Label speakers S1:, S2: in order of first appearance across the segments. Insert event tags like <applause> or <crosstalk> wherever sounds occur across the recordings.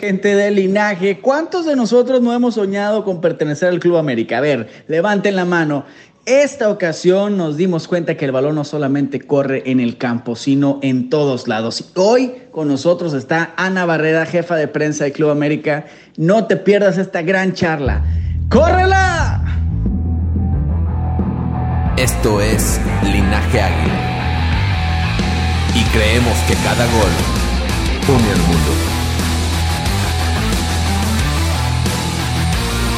S1: Gente del linaje, ¿cuántos de nosotros no hemos soñado con pertenecer al Club América? A ver, levanten la mano. Esta ocasión nos dimos cuenta que el balón no solamente corre en el campo, sino en todos lados. Hoy con nosotros está Ana Barrera, jefa de prensa del Club América. No te pierdas esta gran charla. ¡Córrela!
S2: Esto es Linaje Águila. Y creemos que cada gol une al mundo.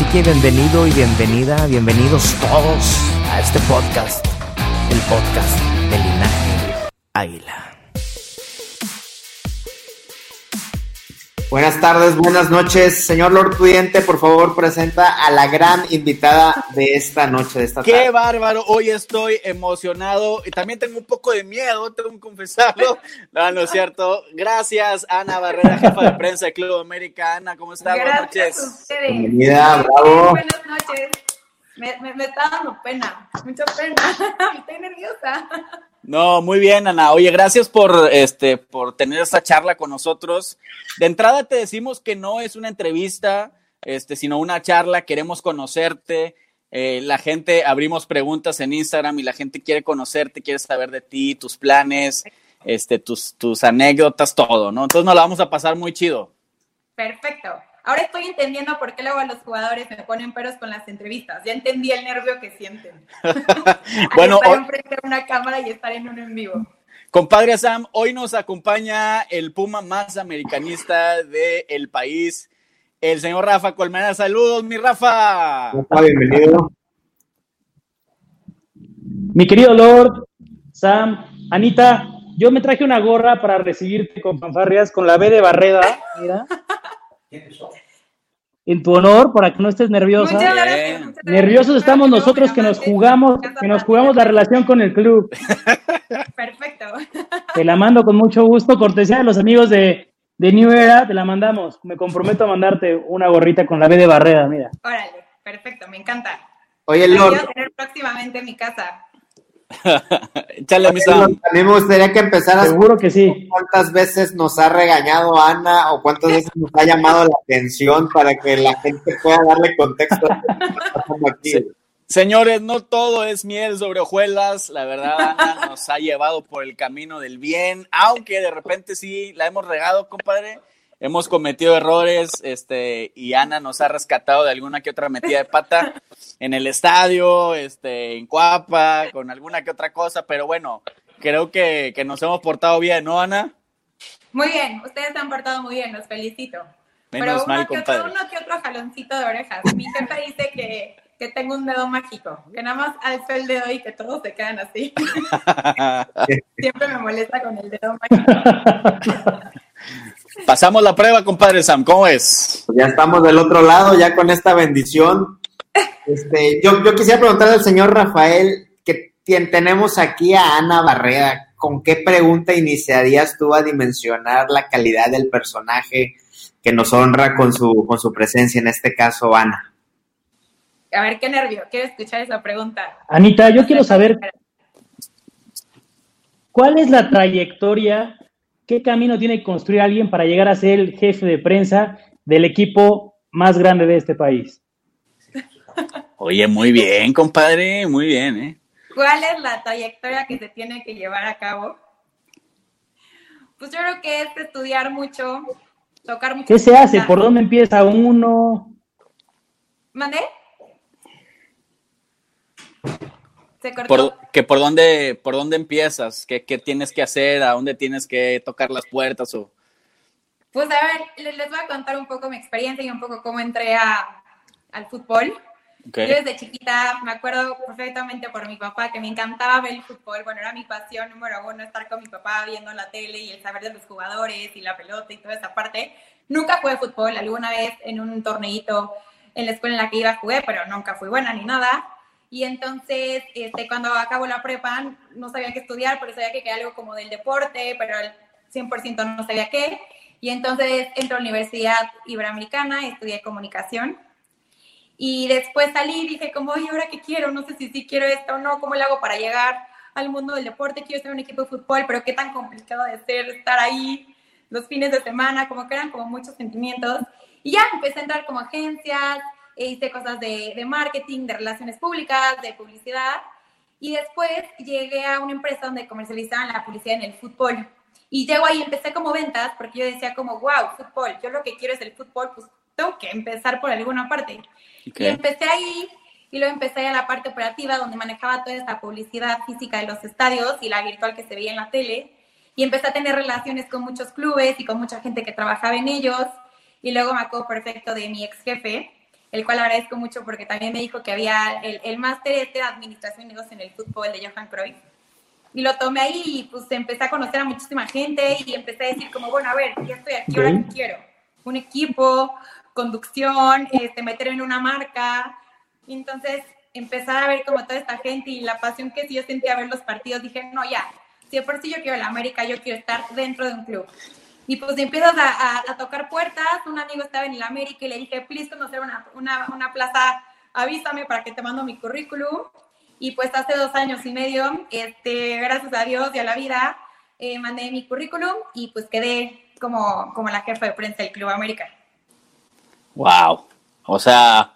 S3: Así que bienvenido y bienvenida, bienvenidos todos a este podcast, el podcast de Linaje Águila.
S4: Buenas tardes, buenas noches. Señor Lord Pudiente, por favor, presenta a la gran invitada de esta noche, de esta
S1: ¡Qué
S4: tarde.
S1: bárbaro! Hoy estoy emocionado y también tengo un poco de miedo, tengo que confesarlo. <laughs> No, no es cierto. Gracias, Ana Barrera, jefa de prensa de Club América. Ana, ¿cómo estás? Buenas noches.
S4: Bienvenida, bravo.
S5: Buenas noches. Me, me, me está dando pena, mucha pena. <laughs> Estoy nerviosa.
S1: No, muy bien, Ana. Oye, gracias por este por tener esta charla con nosotros. De entrada te decimos que no es una entrevista, este, sino una charla. Queremos conocerte. Eh, la gente abrimos preguntas en Instagram y la gente quiere conocerte, quiere saber de ti, tus planes, este, tus, tus anécdotas, todo, ¿no? Entonces nos la vamos a pasar muy chido.
S5: Perfecto. Ahora estoy entendiendo por qué luego los jugadores me ponen peros con las entrevistas. Ya entendí el nervio que sienten. <laughs> <laughs>
S1: Bueno,
S5: estar enfrente de una cámara y estar en un en vivo.
S1: Compadre Sam, hoy nos acompaña el Puma más americanista del país, el señor Rafa Colmena. Saludos, mi Rafa.
S4: Rafa, bienvenido.
S6: Mi querido Lord, Sam, Anita, yo me traje una gorra para recibirte con fanfarrias con la B de Barreda, mira. <laughs> En tu honor, para que no estés nerviosa.
S5: Muchas gracias.
S1: Bien.
S5: muchas gracias.
S6: Nerviosos estamos nosotros que nos jugamos, que nos jugamos la relación con el club. <laughs>
S5: Perfecto. <laughs>
S6: Te la mando con mucho gusto, cortesía de los amigos de, de New Era, te la mandamos. Me comprometo a mandarte una gorrita con la B de Barreda, mira.
S5: Órale, perfecto, me encanta.
S4: Oye, Lord,
S5: quiero tener próximamente en mi casa. <laughs>
S1: Échale, mi Sam.
S4: a mí me gustaría que empezaras
S6: Seguro que sí.
S4: cuántas veces nos ha regañado Ana o cuántas veces nos ha llamado la atención para que la gente pueda darle contexto aquí.
S1: Sí. Señores, no todo es miel sobre hojuelas. La verdad, Ana nos ha llevado por el camino del bien, aunque de repente sí la hemos regado, compadre. Hemos cometido errores, este, y Ana nos ha rescatado de alguna que otra metida de pata en el estadio, este, en Cuapa, con alguna que otra cosa, pero bueno, creo que, que nos hemos portado bien, ¿no, Ana?
S5: Muy bien, ustedes se han portado muy bien, los felicito.
S1: Menos
S5: Pero uno,
S1: mal,
S5: que otro,
S1: compadre.
S5: uno que otro jaloncito de orejas. Mi jefe dice que, que tengo un dedo mágico, que nada más alzo el dedo y que todos se quedan así. <laughs> Siempre me molesta con el dedo mágico. <laughs>
S1: Pasamos la prueba, compadre Sam, ¿cómo es?
S4: Pues ya estamos del otro lado, ya con esta bendición. Este, yo, yo quisiera preguntarle al señor Rafael, que tenemos aquí a Ana Barrera, ¿con qué pregunta iniciarías tú a dimensionar la calidad del personaje que nos honra con su, con su presencia, en este caso, Ana?
S5: A ver, qué nervio, quiero escuchar esa pregunta.
S6: Anita, yo quiero saber cuál es la trayectoria, qué camino tiene que construir alguien para llegar a ser el jefe de prensa del equipo más grande de este país.
S1: Oye, muy bien, compadre, muy bien, ¿eh?
S5: ¿Cuál es la trayectoria que se tiene que llevar a cabo? Pues yo creo que es estudiar mucho tocar mucho.
S6: ¿Qué se hace? ¿Por dónde empieza uno?
S5: ¿Mandé? Se cortó.
S1: Por, que por dónde, por dónde empiezas, ¿Qué, qué tienes que hacer, a dónde tienes que tocar las puertas o.
S5: Pues a ver, les, les voy a contar un poco mi experiencia y un poco cómo entré a, al fútbol.
S1: Okay.
S5: Yo desde chiquita me acuerdo perfectamente por mi papá que me encantaba ver el fútbol. Bueno, era mi pasión número uno estar con mi papá viendo la tele y el saber de los jugadores y la pelota y toda esa parte. Nunca jugué fútbol, alguna vez en un torneito en la escuela en la que iba jugué, pero nunca fui buena ni nada. Y entonces, este, cuando acabo la prepa, no sabía qué estudiar, pero sabía que quería algo como del deporte, pero al 100% no sabía qué. Y entonces entro a la Universidad Iberoamericana, estudié comunicación. Y después salí y dije como, oye, ¿ahora qué quiero? No sé si sí quiero esto o no, ¿cómo lo hago para llegar al mundo del deporte? Quiero en un equipo de fútbol, pero qué tan complicado de ser estar ahí los fines de semana, como que eran como muchos sentimientos. Y ya empecé a entrar como agencias, hice cosas de, de marketing, de relaciones públicas, de publicidad. Y después llegué a una empresa donde comercializaban la publicidad en el fútbol. Y llego ahí, empecé como ventas, porque yo decía como, wow, fútbol, yo lo que quiero es el fútbol, pues tengo que empezar por alguna parte.
S1: Okay.
S5: Y empecé ahí, y luego empecé a la parte operativa, donde manejaba toda esta publicidad física de los estadios y la virtual que se veía en la tele. Y empecé a tener relaciones con muchos clubes y con mucha gente que trabajaba en ellos. Y luego me acuerdo perfecto de mi ex jefe, el cual agradezco mucho porque también me dijo que había el, el máster este de Administración y Negocios en el fútbol de Johan Cruyff. Y lo tomé ahí y pues empecé a conocer a muchísima gente y empecé a decir como, bueno, a ver, ya estoy aquí, ahora qué quiero. Un equipo, conducción, este, meterme en una marca. Y entonces empezar a ver como toda esta gente y la pasión que yo sentía ver los partidos, dije, no, ya, si de por sí yo quiero la América, yo quiero estar dentro de un club. Y pues empiezas a, a, a, tocar puertas. Un amigo estaba en el América y le dije, please conocer una, una, una plaza, avísame para que te mando mi currículum. Y pues hace dos años y medio, este, gracias a Dios y a la vida, eh, mandé mi currículum y pues quedé como, como la jefa de prensa del Club América.
S1: Wow. O sea,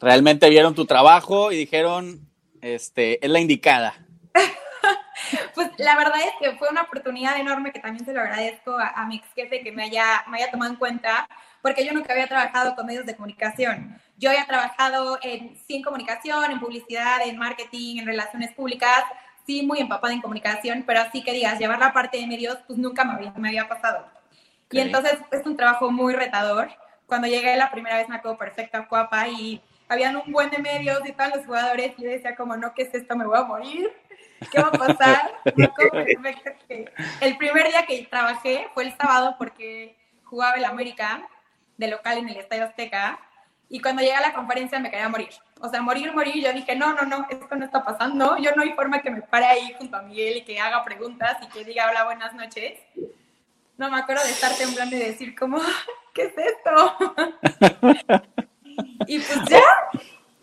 S1: realmente vieron tu trabajo y dijeron, este, es la indicada. <laughs> <laughs>
S5: pues la verdad es que fue una oportunidad enorme que también se lo agradezco a, a mi ex jefe que me haya, me haya tomado en cuenta, porque yo nunca había trabajado con medios de comunicación. Yo había trabajado en, sí, en comunicación, en publicidad, en marketing, en relaciones públicas, sí, muy empapada en comunicación, pero así que digas, llevar la parte de medios, pues nunca me había, me había pasado. Okay. Y entonces es un trabajo muy retador. Cuando llegué la primera vez me acuerdo perfecta, guapa, y habían un buen de medios y todos los jugadores, y yo decía como, no, ¿qué es esto? Me voy a morir. <laughs> ¿Qué va a pasar? El primer día que trabajé fue el sábado porque jugaba el América de local en el Estadio Azteca y cuando llegué a la conferencia me quería morir. O sea, morir, morir. Yo dije, no, no, no, esto no está pasando. Yo no hay forma que me pare ahí junto a Miguel y que haga preguntas y que diga hola, buenas noches. No me acuerdo de estar temblando y decir como, <laughs> ¿qué es esto? <laughs> y pues ya,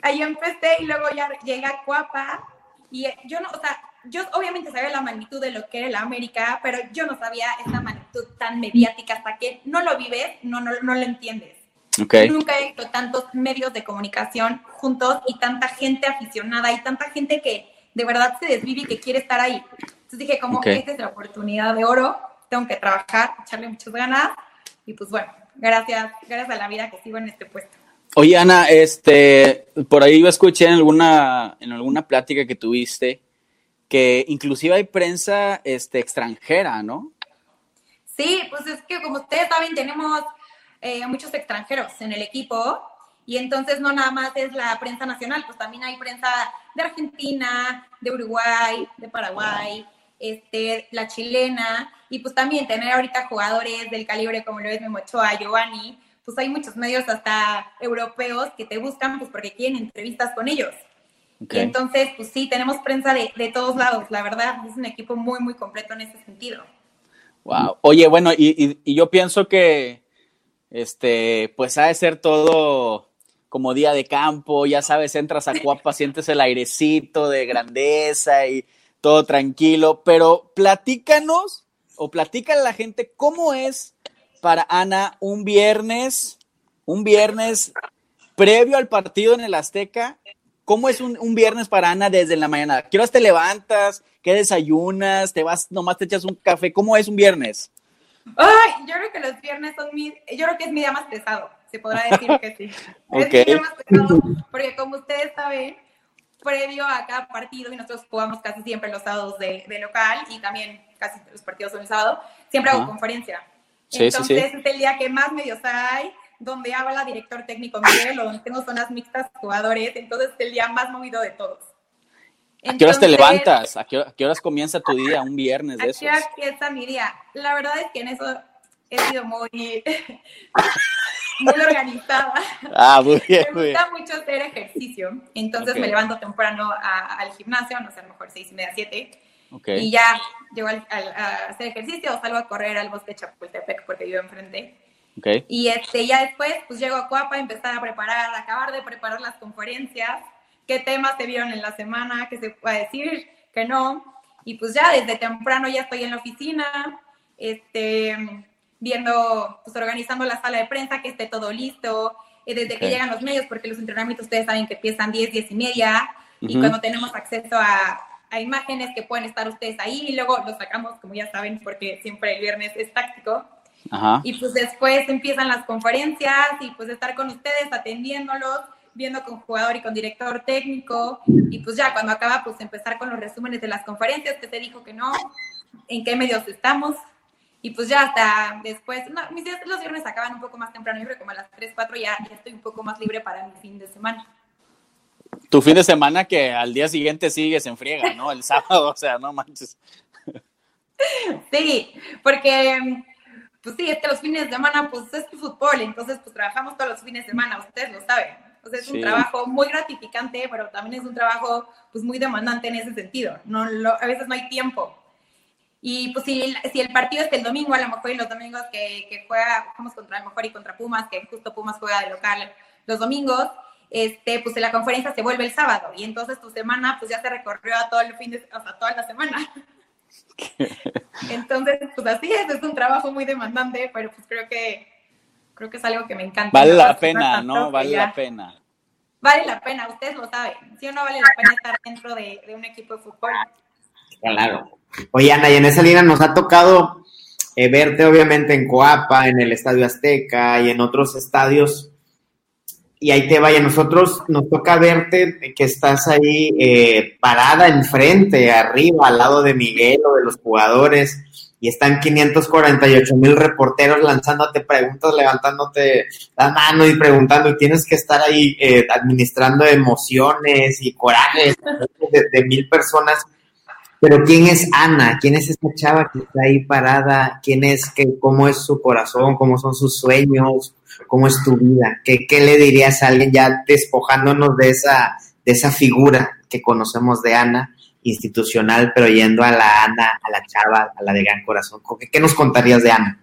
S5: ahí empecé y luego ya llegué a Cuapa y yo no, o sea, yo obviamente sabía la magnitud de lo que era la América, pero yo no sabía esta magnitud tan mediática hasta que no lo vives, no, no, no lo entiendes.
S1: Okay.
S5: Nunca he visto tantos medios de comunicación juntos y tanta gente aficionada y tanta gente que de verdad se desvive y que quiere estar ahí. Entonces dije, como
S1: Okay.
S5: esta es la oportunidad de oro, tengo que trabajar, echarle muchas ganas y pues bueno, gracias, gracias a la vida que sigo en este puesto.
S1: Oye, Ana, este, por ahí yo escuché en alguna, en alguna plática que tuviste que inclusive hay prensa este, extranjera, ¿no?
S5: Sí, pues es que como ustedes saben, tenemos eh, muchos extranjeros en el equipo y entonces no nada más es la prensa nacional, pues también hay prensa de Argentina, de Uruguay, de Paraguay, este, la chilena y pues también tener ahorita jugadores del calibre como lo es Memo Ochoa, Giovanni, pues hay muchos medios hasta europeos que te buscan pues porque quieren entrevistas con ellos.
S1: Okay.
S5: Y entonces, pues sí, tenemos prensa de, de, todos lados, la verdad, es un equipo muy, muy completo en ese sentido.
S1: Wow. Oye, bueno, y, y, y yo pienso que, este, pues ha de ser todo como día de campo, ya sabes, entras a Cuapa, <laughs> sientes el airecito de grandeza y todo tranquilo, pero platícanos o platícale a la gente cómo es para Ana un viernes, un viernes previo al partido en el Azteca ¿Cómo es un, un, viernes para Ana desde la mañana? ¿Qué horas te levantas? ¿Qué desayunas? ¿Te vas, nomás te echas un café? ¿Cómo es un viernes?
S5: Ay, yo creo que los viernes son mi, yo creo que es mi día más pesado, se podrá decir que sí. <laughs> Es mi día más pesado, porque como ustedes saben, previo a cada partido, y nosotros jugamos casi siempre los sábados de, de local, y también casi los partidos son el sábado, siempre hago conferencia.
S1: Sí,
S5: Entonces
S1: sí, sí.
S5: es el día que más medios hay, donde habla director técnico Miguel, o donde tengo zonas mixtas jugadores, entonces es el día más movido de todos.
S1: ¿A qué horas te
S5: Entonces,
S1: levantas? ¿A qué, a qué horas comienza tu día un viernes de
S5: ¿A
S1: esos?
S5: qué hora empieza mi día? La verdad es que en eso he sido muy, <laughs> muy organizada.
S1: Ah, muy bien, muy
S5: Me
S1: bien.
S5: gusta mucho hacer ejercicio, entonces
S1: Ok.
S5: me levanto temprano a- al gimnasio, no sé, a lo mejor seis y media, siete,
S1: Ok.
S5: y ya llego al- al- a hacer ejercicio o salgo a correr al bosque de Chapultepec porque vivo enfrente.
S1: ok.
S5: Y este, ya después, pues llego a Cuapa a empezar a preparar, a acabar de preparar las conferencias, qué temas se vieron en la semana, qué se puede decir, qué no. Y pues ya desde temprano ya estoy en la oficina, este, viendo, pues organizando la sala de prensa, que esté todo listo, eh, desde
S1: Ok.
S5: que llegan los medios, porque los entrenamientos ustedes saben que empiezan 10, 10 y media, y
S1: Ujú.
S5: cuando tenemos acceso a, a imágenes que pueden estar ustedes ahí, y luego los sacamos, como ya saben, porque siempre el viernes es táctico.
S1: Ajá.
S5: Y pues después empiezan las conferencias y pues estar con ustedes atendiéndolos, viendo con jugador y con director técnico. Y pues ya cuando acaba, pues empezar con los resúmenes de las conferencias, que se dijo que no, en qué medios estamos. Y pues ya hasta después, no, mis días los viernes acaban un poco más temprano, yo creo como a las 3, 4 ya, ya estoy un poco más libre para mi fin de semana.
S1: Tu fin de semana que al día siguiente sigues en friega, ¿no? El sábado, o sea, no manches.
S5: Sí, porque, pues sí, es que los fines de semana, pues es fútbol, entonces pues trabajamos todos los fines de semana, ustedes lo saben. O sea, es
S1: Sí.
S5: un trabajo muy gratificante, pero también es un trabajo pues muy demandante en ese sentido. No, lo- a veces no hay tiempo. Y pues si, si el partido es el domingo, a lo mejor y los domingos que, que juega, jugamos contra lo mejor y contra Pumas, que justo Pumas juega de local los domingos, este, pues la conferencia se vuelve el sábado y entonces tu semana pues ya se recorrió a todo el fin de, o sea, toda la semana. <laughs> Entonces, pues así es, es un trabajo muy demandante, pero pues creo que creo que es algo que me encanta.
S1: Vale la pena, ¿no? Vale la pena.
S5: Vale la pena, ustedes lo saben. Si o no vale la pena estar dentro de, de un equipo de fútbol.
S4: Claro. Oye, Ana, y en esa línea nos ha tocado eh, verte obviamente en Coapa, en el Estadio Azteca y en otros estadios. Y ahí te vaya, nosotros nos toca verte que estás ahí eh, parada enfrente, arriba, al lado de Miguel o de los jugadores, y están 548 mil reporteros lanzándote preguntas, levantándote la mano y preguntando, y tienes que estar ahí eh, administrando emociones y corajes <laughs> de, mil personas. Pero ¿quién es Ana? ¿Quién es esta chava que está ahí parada? ¿Quién es? Qué, ¿Cómo es su corazón? ¿Cómo son sus sueños? ¿Cómo es tu vida? ¿Qué, qué le dirías a alguien ya despojándonos de esa, de esa figura que conocemos de Ana, institucional, pero yendo a la Ana, a la chava, a la de gran corazón? ¿Qué, qué nos contarías de Ana?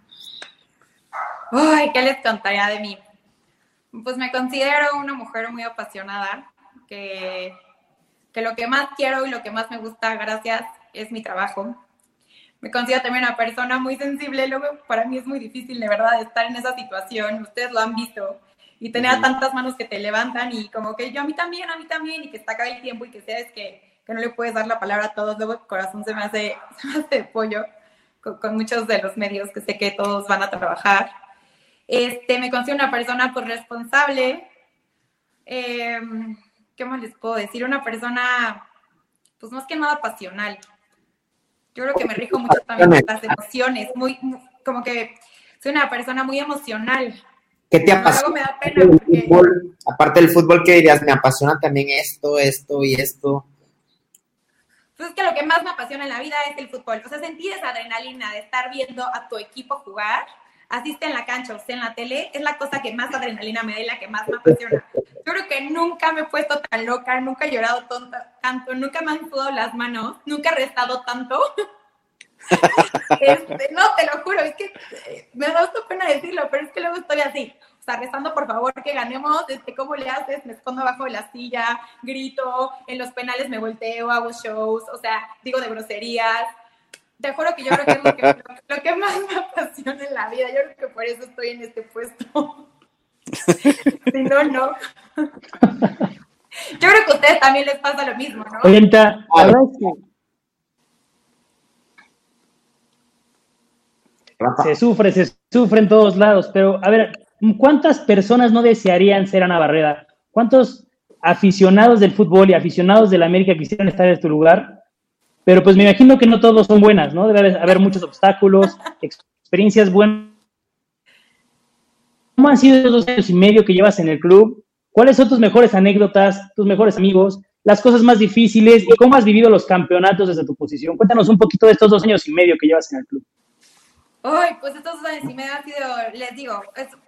S5: Ay, ¿qué les contaría de mí? Pues me considero una mujer muy apasionada, que, que lo que más quiero y lo que más me gusta, gracias, es mi trabajo. Me considero también una persona muy sensible, luego para mí es muy difícil de verdad estar en esa situación, ustedes lo han visto, y tener a tantas manos que te levantan y como que yo a mí también, a mí también, y que está acá el tiempo y que sabes que, que no le puedes dar la palabra a todos, luego el corazón se me hace, <laughs> se me hace de pollo con, con muchos de los medios que sé que todos van a trabajar. Este, me considero una persona pues responsable. Eh, ¿Qué más les puedo decir? Una persona, pues más que nada pasional. Yo creo que me rijo mucho también por las emociones, muy, como que soy una persona muy emocional.
S4: ¿Qué te apasiona?
S5: me da
S4: Aparte
S5: pena
S4: del
S5: porque
S4: fútbol, aparte del fútbol, ¿qué dirías? Me apasiona también esto, esto y esto.
S5: pues es que lo que más me apasiona en la vida es el fútbol. O sea, sentir esa adrenalina de estar viendo a tu equipo jugar, así esté en la cancha o esté en la tele, es la cosa que más adrenalina me da y la que más me apasiona. Yo creo que nunca me he puesto tan loca, nunca he llorado tonta- tanto, nunca me han sudado las manos, nunca he restado tanto. <laughs> Este, no, te lo juro, es que eh, me da hasta pena decirlo, pero es que luego estoy así. O sea, rezando por favor que ganemos, este, ¿cómo le haces? Me escondo abajo de la silla, grito, en los penales me volteo, hago shows, o sea, digo de groserías. Te juro que yo creo que es lo que, lo, lo que más me apasiona en la vida. Yo creo que por eso estoy en este puesto. <laughs> si no, no. Yo creo que a ustedes también les pasa lo mismo, ¿no?
S6: Oye, Anita, Se sufre, se sufre en todos lados, pero a ver, ¿cuántas personas no desearían ser Ana Barreda? ¿Cuántos aficionados del fútbol y aficionados de la América quisieran estar en tu lugar? Pero pues me imagino que no todos son buenas, ¿no? Debe haber muchos obstáculos, experiencias buenas. ¿Cómo han sido esos dos años y medio que llevas en el club? ¿Cuáles son tus mejores anécdotas, tus mejores amigos, las cosas más difíciles y cómo has vivido los campeonatos desde tu posición? Cuéntanos un poquito de estos dos años y medio que llevas en el club.
S5: Uy, pues estos dos años y medio han sido, les digo,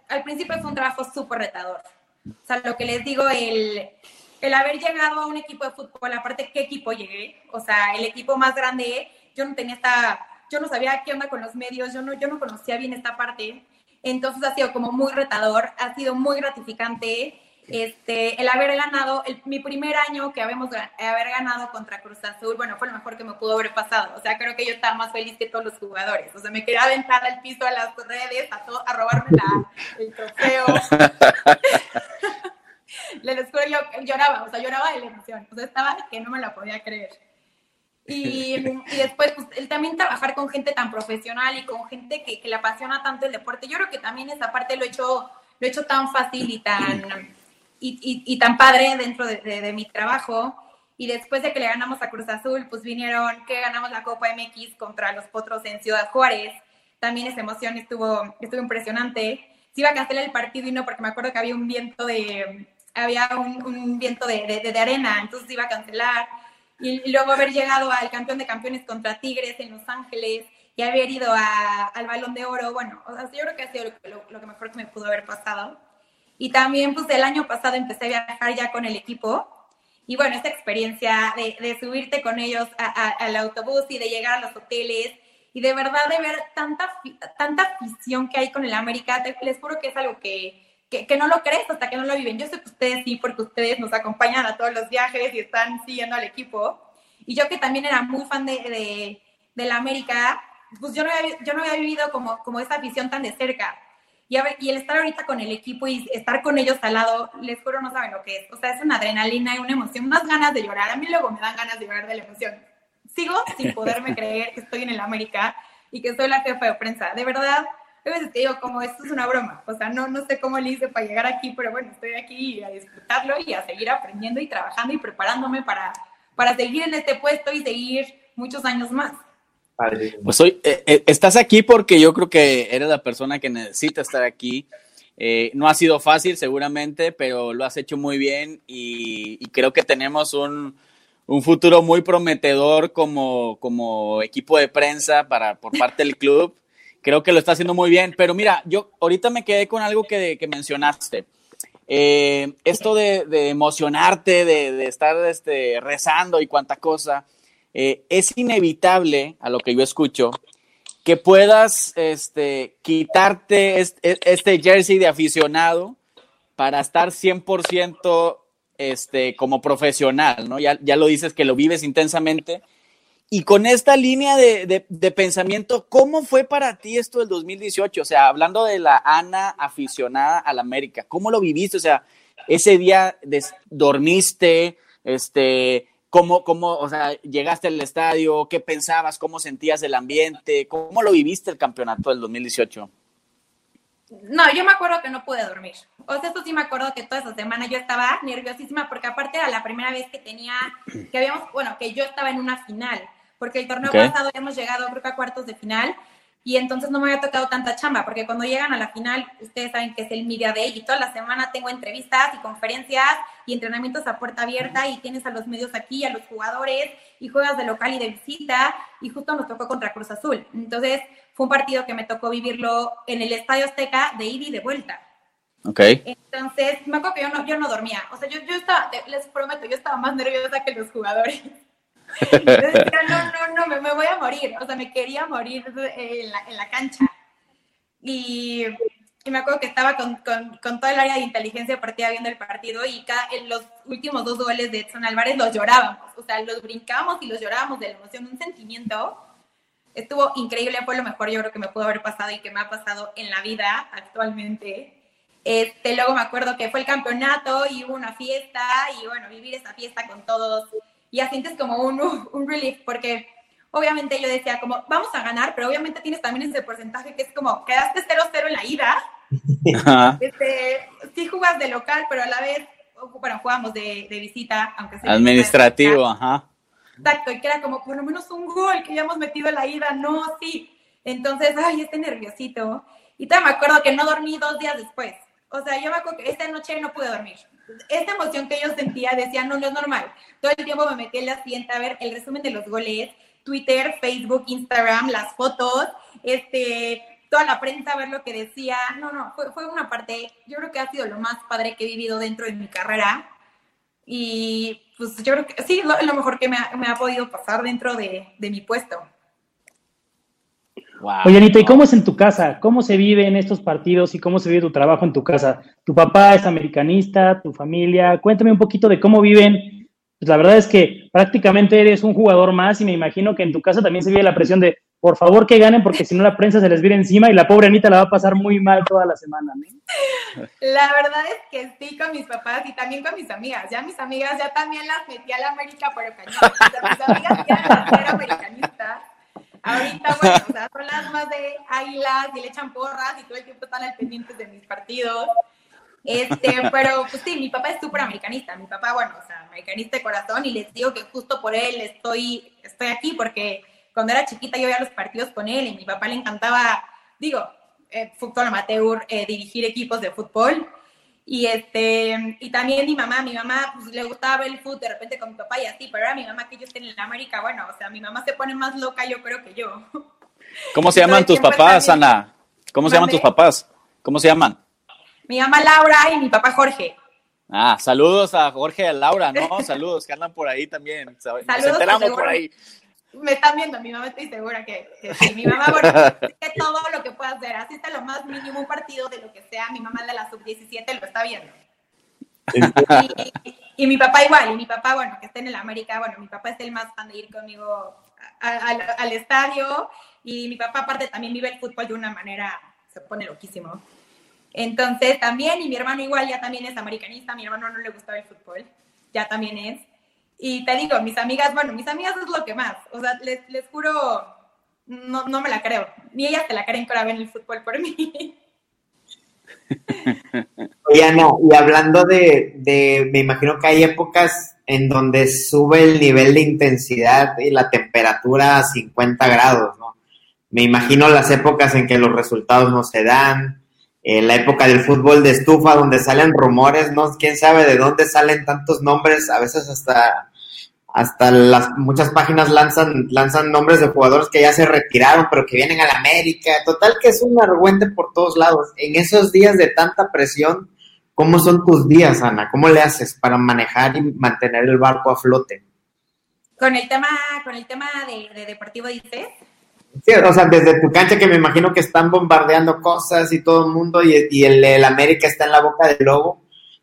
S5: al principio fue un trabajo súper retador. O sea, lo que les digo, el, el haber llegado a un equipo de fútbol, aparte, ¿qué equipo llegué? O sea, el equipo más grande, yo no tenía esta, yo no sabía qué onda con los medios, yo no, yo no conocía bien esta parte. Entonces ha sido como muy retador, ha sido muy gratificante este, el haber ganado, mi primer año que habíamos haber ganado contra Cruz Azul, bueno, fue lo mejor que me pudo haber pasado. O sea, creo que yo estaba más feliz que todos los jugadores. O sea, me quería aventar al piso, a las redes, a, a robarme la, el trofeo. <laughs> <laughs> Le yo lloraba, o sea, lloraba de la emoción. O sea, estaba que no me la podía creer. Y, y, después, pues, el también trabajar con gente tan profesional y con gente que, que, le apasiona tanto el deporte. Yo creo que también esa parte lo he hecho, lo he hecho tan fácil y tan y, y, tan padre dentro de, de, mi trabajo. Y después de que le ganamos a Cruz Azul, pues vinieron que ganamos la Copa MX contra los Potros en Ciudad Juárez. También esa emoción estuvo, estuvo impresionante. Se iba a cancelar el partido y no, porque me acuerdo que había un viento de, había un, un viento de, de, de, arena, entonces iba a cancelar. Y, luego haber llegado al campeón de campeones contra Tigres en Los Ángeles y haber ido a, al Balón de Oro, bueno, o sea, yo creo que ha sido lo, lo que mejor que me pudo haber pasado. Y también, pues, el año pasado empecé a viajar ya con el equipo. Y bueno, esta experiencia de, de subirte con ellos al autobús y de llegar a los hoteles y de verdad de ver tanta, tanta afición que hay con el América, les juro que es algo que, que, que, no lo crees hasta que no lo viven. Yo sé que ustedes sí, porque ustedes nos acompañan a todos los viajes y están siguiendo al equipo. Y yo que también era muy fan de, de, de la América, pues yo no había, yo no había vivido como, como esa afición tan de cerca. Y, a ver, y el estar ahorita con el equipo y estar con ellos al lado, les juro, no saben lo que es. O sea, es una adrenalina y una emoción, unas ganas de llorar. A mí luego me dan ganas de llorar de la emoción. Sigo sin poderme <laughs> creer que estoy en el América y que soy la jefa de prensa. De verdad, a veces te digo, como esto es una broma. O sea, no, no sé cómo le hice para llegar aquí, pero bueno, estoy aquí a disfrutarlo y a seguir aprendiendo y trabajando y preparándome para, para seguir en este puesto y seguir muchos años más.
S1: Pues hoy eh, eh, estás aquí porque yo creo que eres la persona que necesita estar aquí. Eh, no ha sido fácil seguramente, pero lo has hecho muy bien y, creo que tenemos un, un, futuro muy prometedor como, como equipo de prensa para, por parte del club. <laughs> Creo que lo está haciendo muy bien, pero mira, yo ahorita me quedé con algo que, que mencionaste. esto de, de emocionarte, de, de, estar este, rezando y cuánta cosa. Eh, es inevitable, a lo que yo escucho, que puedas este, quitarte este, jersey de aficionado para estar 100% este, como profesional, ¿no? Ya, ya lo dices que lo vives intensamente. Y con esta línea de, de, pensamiento, ¿cómo fue para ti esto del 2018? O sea, hablando de la Ana aficionada al América, ¿cómo lo viviste? O sea, ese día dormiste, este, ¿Cómo, cómo, o sea, llegaste al estadio? ¿Qué pensabas? ¿Cómo sentías el ambiente? ¿Cómo lo viviste el campeonato del 2018?
S5: No, yo me acuerdo que no pude dormir. O sea, esto sí me acuerdo que toda esa semana yo estaba nerviosísima porque aparte era la primera vez que tenía, que habíamos, bueno, que yo estaba en una final, porque el torneo pasado hemos llegado creo que a cuartos de final y entonces no me había tocado tanta chamba, porque cuando llegan a la final, ustedes saben que es el Media Day y toda la semana tengo entrevistas y conferencias y entrenamientos a puerta abierta y tienes a los medios aquí, a los jugadores y juegas de local y de visita y justo nos tocó contra Cruz Azul. Entonces fue un partido que me tocó vivirlo en el Estadio Azteca de ida y de vuelta.
S1: Ok.
S5: Entonces, me acuerdo que yo no, yo no dormía. O sea, yo, yo estaba, les prometo, yo estaba más nerviosa que los jugadores. <laughs> no, no, no, me, me, voy a morir. O sea, me quería morir en la, en la cancha. Y, y, me acuerdo que estaba con, con, con, todo el área de inteligencia deportiva viendo el partido y cada, en los últimos dos goles de Edson Álvarez los llorábamos. O sea, los brincábamos y los llorábamos de la emoción, un sentimiento. Estuvo increíble, fue lo mejor yo creo que me pudo haber pasado y que me ha pasado en la vida actualmente. Este, luego me acuerdo que fue el campeonato y hubo una fiesta y bueno, vivir esa fiesta con todos y ya sientes como un, <laughs> un relief, porque, obviamente yo decía como, vamos a ganar, pero obviamente tienes también ese porcentaje que es como, quedaste 0-0 en la ida, este, sí jugas de local, pero a la vez, bueno, jugamos de, de visita, aunque sea...
S1: Administrativo, ajá.
S5: Exacto, y que era como, por lo menos un gol que ya hemos metido en la ida, no, sí. Entonces, ay, este nerviosito. Y todavía me acuerdo que no dormí dos días después. O sea, yo me acuerdo que esta noche no pude dormir. Esta emoción que yo sentía, decía, no, no es normal. Todo el tiempo me metí en la siguiente a ver el resumen de los goles, Twitter, Facebook, Instagram, las fotos, este, toda la prensa, ver lo que decía. No, no, fue, fue una parte, yo creo que ha sido lo más padre que he vivido dentro de mi carrera. Y pues yo creo que sí, lo, lo mejor que me ha, me ha, podido pasar dentro de, de mi puesto.
S6: Wow. Oye, Anita, ¿y cómo es en tu casa? ¿Cómo se vive en estos partidos y cómo se vive tu trabajo en tu casa? ¿Tu papá es americanista? ¿Tu familia? Cuéntame un poquito de cómo viven. Pues la verdad es que prácticamente eres un jugador más y me imagino que en tu casa también se vive la presión de por favor que ganen porque si no la prensa se les viene encima y la pobre Anita la va a pasar muy mal toda la semana. ¿no?
S5: La verdad es que sí con mis papás y también con mis amigas. Ya mis amigas ya también las metí a la América pero cañón. O sea, mis amigas ya ser americanistas. Ahorita, bueno, o sea, son las más de águilas y le echan porras y todo el tiempo están al pendiente de mis partidos. Este, pero pues sí, mi papá es súper americanista. Mi papá, bueno, o sea, americanista de corazón y les digo que justo por él estoy, estoy aquí porque cuando era chiquita yo veía los partidos con él y mi papá le encantaba, digo, eh, fútbol amateur, eh, dirigir equipos de fútbol. Y, este, y también mi mamá, mi mamá pues, le gustaba ver el fútbol de repente con mi papá y así, pero era mi mamá que yo estoy en la América, bueno, o sea, mi mamá se pone más loca yo creo que yo. <laughs>
S1: ¿Cómo se llaman tus papás, también, Ana? ¿Cómo se llaman tus papás? ¿Cómo se llaman?
S5: Mi mamá Laura y mi papá Jorge.
S1: Ah, saludos a Jorge y a Laura, ¿no? <laughs> Saludos, que andan por ahí también. Nos saludos, enteramos por ahí
S5: me están viendo, mi mamá estoy segura que, que sí. Mi mamá, bueno, que <laughs> todo lo que pueda hacer, así está lo más mínimo un partido de lo que sea, mi mamá de la sub-17 lo está viendo. Y, y, mi papá igual, y mi papá, bueno, que está en el América, bueno, mi papá es el más fan de ir conmigo a, a, al, al estadio, y mi papá aparte también vive el fútbol de una manera, se pone loquísimo. Entonces también, y mi hermano igual ya también es americanista, a mi hermano no le gustaba el fútbol, ya también es. Y te digo, mis amigas, bueno, mis amigas es lo que más. O sea, les, les juro, no, no me la creo. Ni ellas te la creen ahora ven el fútbol por mí. <laughs>
S4: Oye, Ana, y hablando de, de, me imagino que hay épocas en donde sube el nivel de intensidad y la temperatura a 50 grados, ¿no? Me imagino las épocas en que los resultados no se dan, eh, la época del fútbol de estufa, donde salen rumores, ¿no? Quién sabe de dónde salen tantos nombres, a veces hasta, hasta las muchas páginas lanzan, lanzan nombres de jugadores que ya se retiraron, pero que vienen a la América. Total que es un argüente por todos lados. En esos días de tanta presión, ¿cómo son tus días, Ana? ¿Cómo le haces para manejar y mantener el barco a flote?
S5: Con el tema, con el tema de, de deportivo dices.
S4: Sí, o sea, desde tu cancha que me imagino que están bombardeando cosas y todo el mundo y, y el, el, América está en la boca del lobo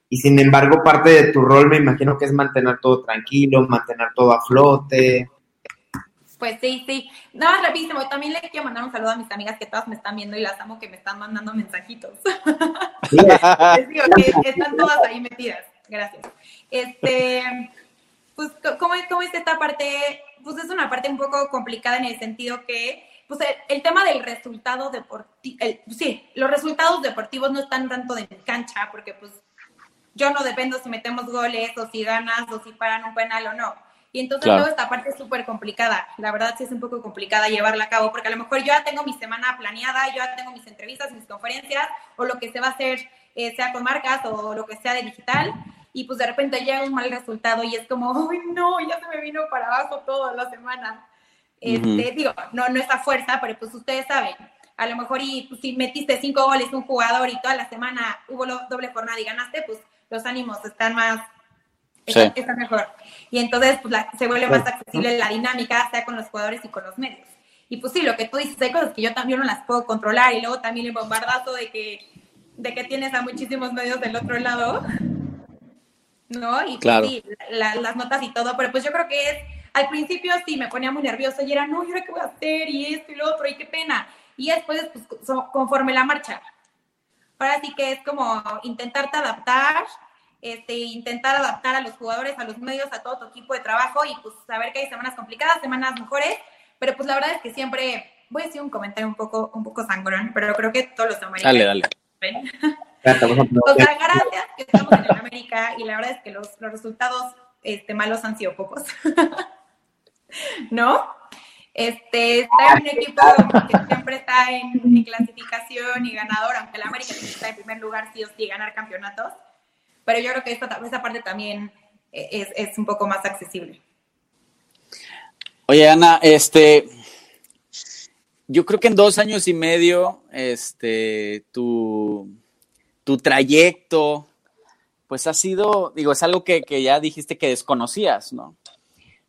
S4: y sin embargo parte de tu rol me imagino que es mantener todo tranquilo, mantener todo a flote.
S5: Pues sí, sí. Nada más rapidísimo, también le quiero mandar un saludo a mis amigas que todas me están viendo y las amo que me están mandando mensajitos. Sí. <laughs> Les digo que están todas ahí metidas. Gracias. Este, pues, ¿cómo, cómo es esta parte? Pues es una parte un poco complicada en el sentido que pues el, el, tema del resultado deportivo, sí, los resultados deportivos no están tanto de cancha, porque pues yo no dependo si metemos goles o si ganas o si paran un penal o no. Y entonces claro. toda esta parte es súper complicada. La verdad sí es un poco complicada llevarla a cabo, porque a lo mejor yo ya tengo mi semana planeada, yo ya tengo mis entrevistas, mis conferencias, o lo que se va a hacer, eh, sea con marcas o lo que sea de digital, y pues de repente llega un mal resultado y es como, ¡ay no! Ya se me vino para abajo toda la semana. Este, uh -huh. Digo, no, no es a fuerza, pero pues ustedes saben, a lo mejor y pues, si metiste cinco goles un jugador y toda la semana hubo doble jornada y ganaste, pues los ánimos están más, sí. están, mejor. Y entonces pues, la, se vuelve más accesible la dinámica, sea con los jugadores y con los medios. Y pues sí, lo que tú dices, hay cosas que yo también no las puedo controlar y luego también el bombardazo de que, de que tienes a muchísimos medios del otro lado, ¿no? Y
S1: claro.
S5: sí, la, las notas y todo, pero pues yo creo que es, al principio sí me ponía muy nerviosa y era, no, ¿y ahora qué voy a hacer? Y esto y lo otro, y qué pena. Y después, pues, conforme la marcha, Ahora sí que es como intentarte adaptar, este, intentar adaptar a los jugadores, a los medios, a todo tu equipo de trabajo y pues saber que hay semanas complicadas, semanas mejores, pero pues la verdad es que siempre, voy a decir un comentario un poco, un poco sangrón, pero creo que todos los americanos...
S1: Dale, dale. <laughs>
S5: o sea, gracias que estamos en América y la verdad es que los, los resultados este, malos han sido pocos. <laughs> ¿No? Este, está en un equipo que siempre está en, clasificación y ganador, aunque la América está en primer lugar sí o sí ganar campeonatos. Pero yo creo que esta, esta parte también es, es un poco más accesible.
S1: Oye, Ana, este, yo creo que en dos años y medio, este, tu, tu trayecto, pues ha sido, digo, es algo que, que ya dijiste que desconocías, ¿no?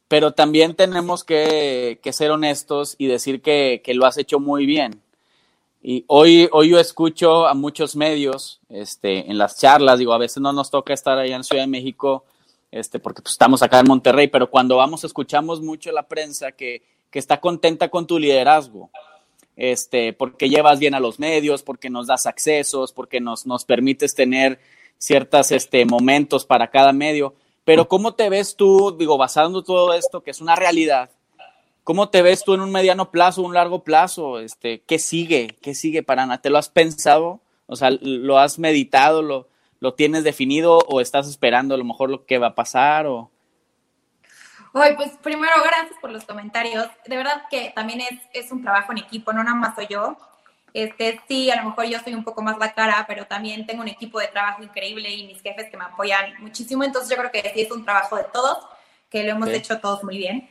S1: pero también tenemos que, ser honestos y decir que, lo has hecho muy bien. Y hoy, hoy yo escucho a muchos medios este, en las charlas, digo, a veces no nos toca estar allá en Ciudad de México, este, porque pues, estamos acá en Monterrey, pero cuando vamos escuchamos mucho la prensa que, que está contenta con tu liderazgo, este, porque llevas bien a los medios, porque nos das accesos, porque nos, nos permites tener ciertos este, momentos para cada medio pero ¿cómo te ves tú, digo, basando todo esto, que es una realidad, ¿cómo te ves tú en un mediano plazo, un largo plazo? Este, ¿Qué sigue? ¿Qué sigue para Ana? ¿Te lo has pensado? O sea, ¿lo has meditado? ¿Lo, lo tienes definido o estás esperando a lo mejor lo que va a pasar? O...
S5: Ay, pues primero, gracias por los comentarios. De verdad que también es, es un trabajo en equipo, no nada más soy yo. Este, sí, a lo mejor yo soy un poco más la cara, pero también tengo un equipo de trabajo increíble y mis jefes que me apoyan muchísimo. Entonces yo creo que sí es un trabajo de todos, que lo hemos hecho todos muy bien.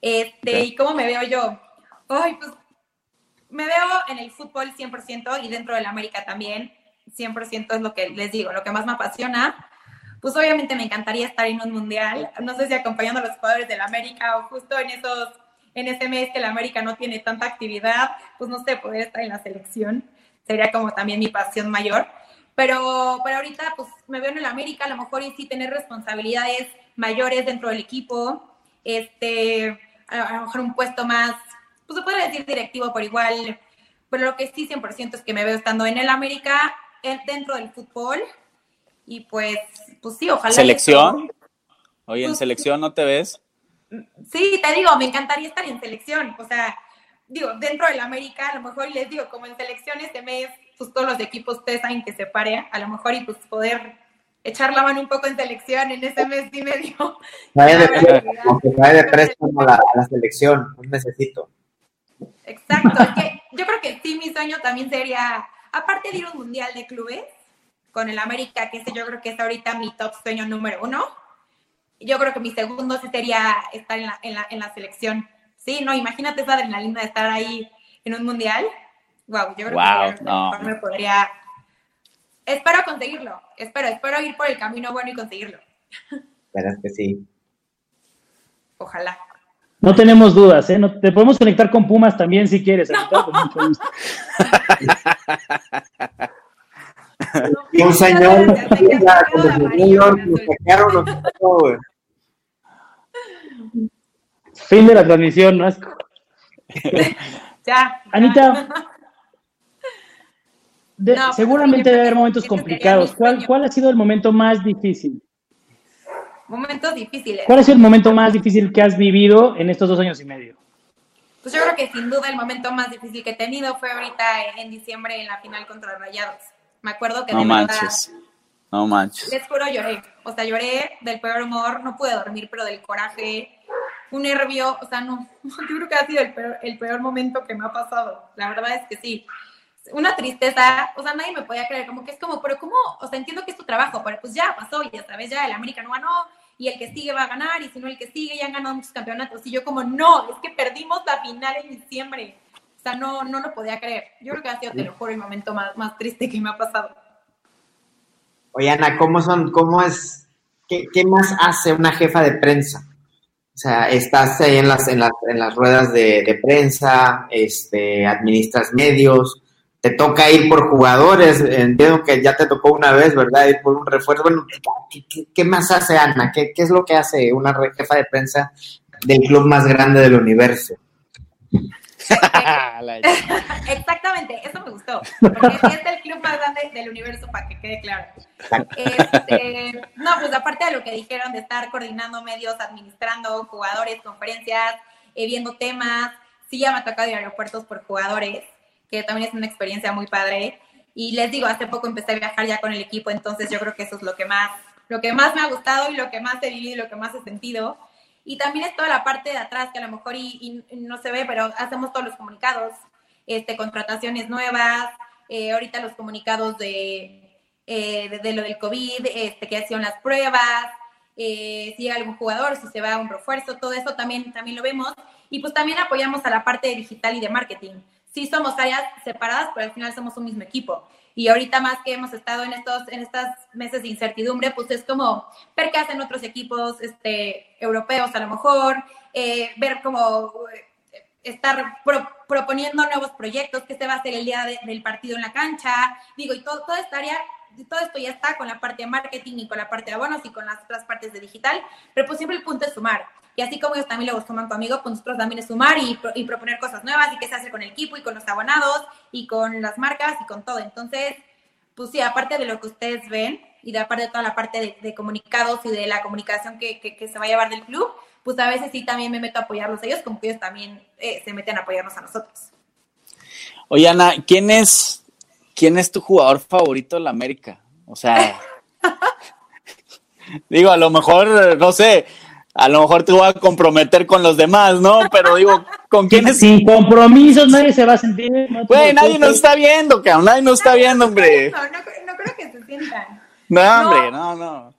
S5: Este, ¿Y cómo me veo yo? Ay, pues me veo en el fútbol 100% y dentro del América también. 100% es lo que les digo, lo que más me apasiona. Pues obviamente me encantaría estar en un mundial, no sé si acompañando a los jugadores del América o justo en esos en ese mes que la América no tiene tanta actividad, pues no sé, poder estar en la selección sería como también mi pasión mayor. Pero, pero ahorita pues me veo en el América, a lo mejor y sí tener responsabilidades mayores dentro del equipo, este, a lo mejor un puesto más, pues se puede decir directivo por igual, pero lo que sí 100% es que me veo estando en el América, dentro del fútbol, y pues, pues sí, ojalá.
S1: ¿Selección? Oye, ¿en pues, selección no te ves?
S5: Sí, te digo, me encantaría estar en selección. O sea, digo, dentro del América, a lo mejor les digo, como en selección este mes, pues todos los equipos ustedes saben que se pare, a lo mejor y pues poder echar la mano un poco en selección en ese mes y medio.
S4: Vaya de, préstamo, a la, la selección, un necesito.
S5: Exacto, es que yo creo que sí, mi sueño también sería, aparte de ir a un mundial de clubes con el América, que ese yo creo que es ahorita mi top sueño número uno, yo creo que mi segundo sí sería estar en la, en la, en la selección. Sí, no, imagínate esa adrenalina de estar ahí en un mundial. Wow, yo creo que no. me podría. Espero conseguirlo, espero, espero ir por el camino bueno y conseguirlo. <laughs>
S4: Verás que sí.
S5: Ojalá.
S6: No tenemos dudas, ¿eh? te podemos conectar con Pumas también si quieres. <laughs>
S4: un señor,
S6: Fin de la transmisión, ¿no? <laughs>
S5: ya.
S6: Anita, seguramente debe haber momentos complicados. ¿Cuál, ¿Cuál ha sido el momento más difícil?
S5: Momentos difíciles.
S6: ¿Cuál ha sido el momento más difícil que has vivido en estos dos años y medio?
S5: Pues yo creo que sin duda el momento más difícil que he tenido fue ahorita en diciembre en la final contra Rayados. Me acuerdo que
S1: no manches. no manches.
S5: Les juro lloré. O sea, lloré del peor humor, no pude dormir, pero del coraje, un nervio, o sea, no, <laughs> yo creo que ha sido el peor, el peor momento que me ha pasado. La verdad es que sí. Una tristeza, o sea, nadie me podía creer, como que es como, pero ¿cómo? O sea, entiendo que es tu trabajo, pero pues ya pasó, ya sabes, ya el América no ganó, y el que sigue va a ganar, y si no el que sigue ya han ganado muchos campeonatos. Y yo como, no, es que perdimos la final en diciembre. O sea, no, no lo podía creer. Yo creo que ha sido, te lo juro, el momento más, más triste que me ha pasado.
S4: Oye, Ana, ¿cómo son, cómo es, qué, qué más hace una jefa de prensa? O sea, estás ahí en las, en las, en las ruedas de, prensa, este, administras medios, te toca ir por jugadores, entiendo que ya te tocó una vez, ¿verdad? Ir por un refuerzo. Bueno, ¿qué, qué, más hace Ana? ¿Qué, ¿Qué, es lo que hace una jefa de prensa del club más grande del universo? <laughs> <laughs>
S5: Exactamente, eso me gustó. Porque es el club más grande del universo, para que quede claro. Este, no, pues aparte de lo que dijeron de estar coordinando medios, administrando jugadores, conferencias, eh, viendo temas, sí ya me ha tocado ir a aeropuertos por jugadores, que también es una experiencia muy padre. Y les digo, hace poco empecé a viajar ya con el equipo, entonces yo creo que eso es lo que más, lo que más me ha gustado y lo que más he vivido y lo que más he sentido. Y también es toda la parte de atrás que a lo mejor y, no se ve, pero hacemos todos los comunicados, este, contrataciones nuevas, eh, ahorita los comunicados de, eh, de, lo del COVID, este, que hacían las pruebas, eh, si hay algún jugador, si se va a un refuerzo, todo eso también, también lo vemos. Y pues también apoyamos a la parte digital y de marketing. Sí somos áreas separadas, pero al final somos un mismo equipo. Y ahorita más que hemos estado en estos en estos meses de incertidumbre, pues es como ver qué hacen otros equipos este, europeos a lo mejor, eh, ver cómo eh, estar proponiendo nuevos proyectos, qué se va a hacer el día del partido en la cancha. Digo, y todo, toda esta área todo esto ya está con la parte de marketing y con la parte de abonos y con las otras partes de digital, pero pues siempre el punto es sumar. Y así como ellos también lo suman conmigo, pues nosotros también es sumar y, y, proponer cosas nuevas y qué se hace con el equipo y con los abonados y con las marcas y con todo. Entonces, pues sí, aparte de lo que ustedes ven y de aparte de toda la parte de, comunicados y de la comunicación que, que, se va a llevar del club, pues a veces sí también me meto a apoyarlos a ellos, como que ellos también eh, se meten a apoyarnos a nosotros.
S1: Oye, Ana, ¿quién es, quién es tu jugador favorito de la América? O sea, <laughs> digo, a lo mejor, no sé, a lo mejor te voy a comprometer con los demás, ¿no? Pero digo, ¿con quiénes?
S6: Sin compromisos nadie se va a sentir.
S1: Güey, nadie nos está viendo, cabrón, nadie nos está viendo, hombre.
S5: No, no, creo que se sientan.
S1: No, hombre, no, no.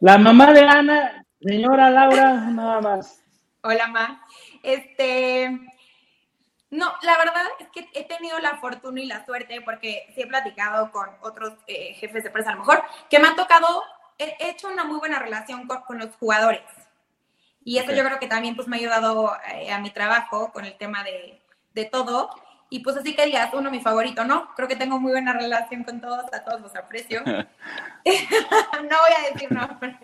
S6: La mamá de Ana, señora Laura, nada más.
S5: Hola, ma. Este, no, la verdad es que he tenido la fortuna y la suerte, porque sí he platicado con otros eh, jefes de empresa, a lo mejor, que me han tocado, he hecho una muy buena relación con los jugadores. Y eso yo creo que también pues me ha ayudado eh, a mi trabajo con el tema de, de, todo. Y pues así que digas, uno mi favorito, ¿no? Creo que tengo muy buena relación con todos, a todos los aprecio. <laughs> <laughs> no voy a decir nombres.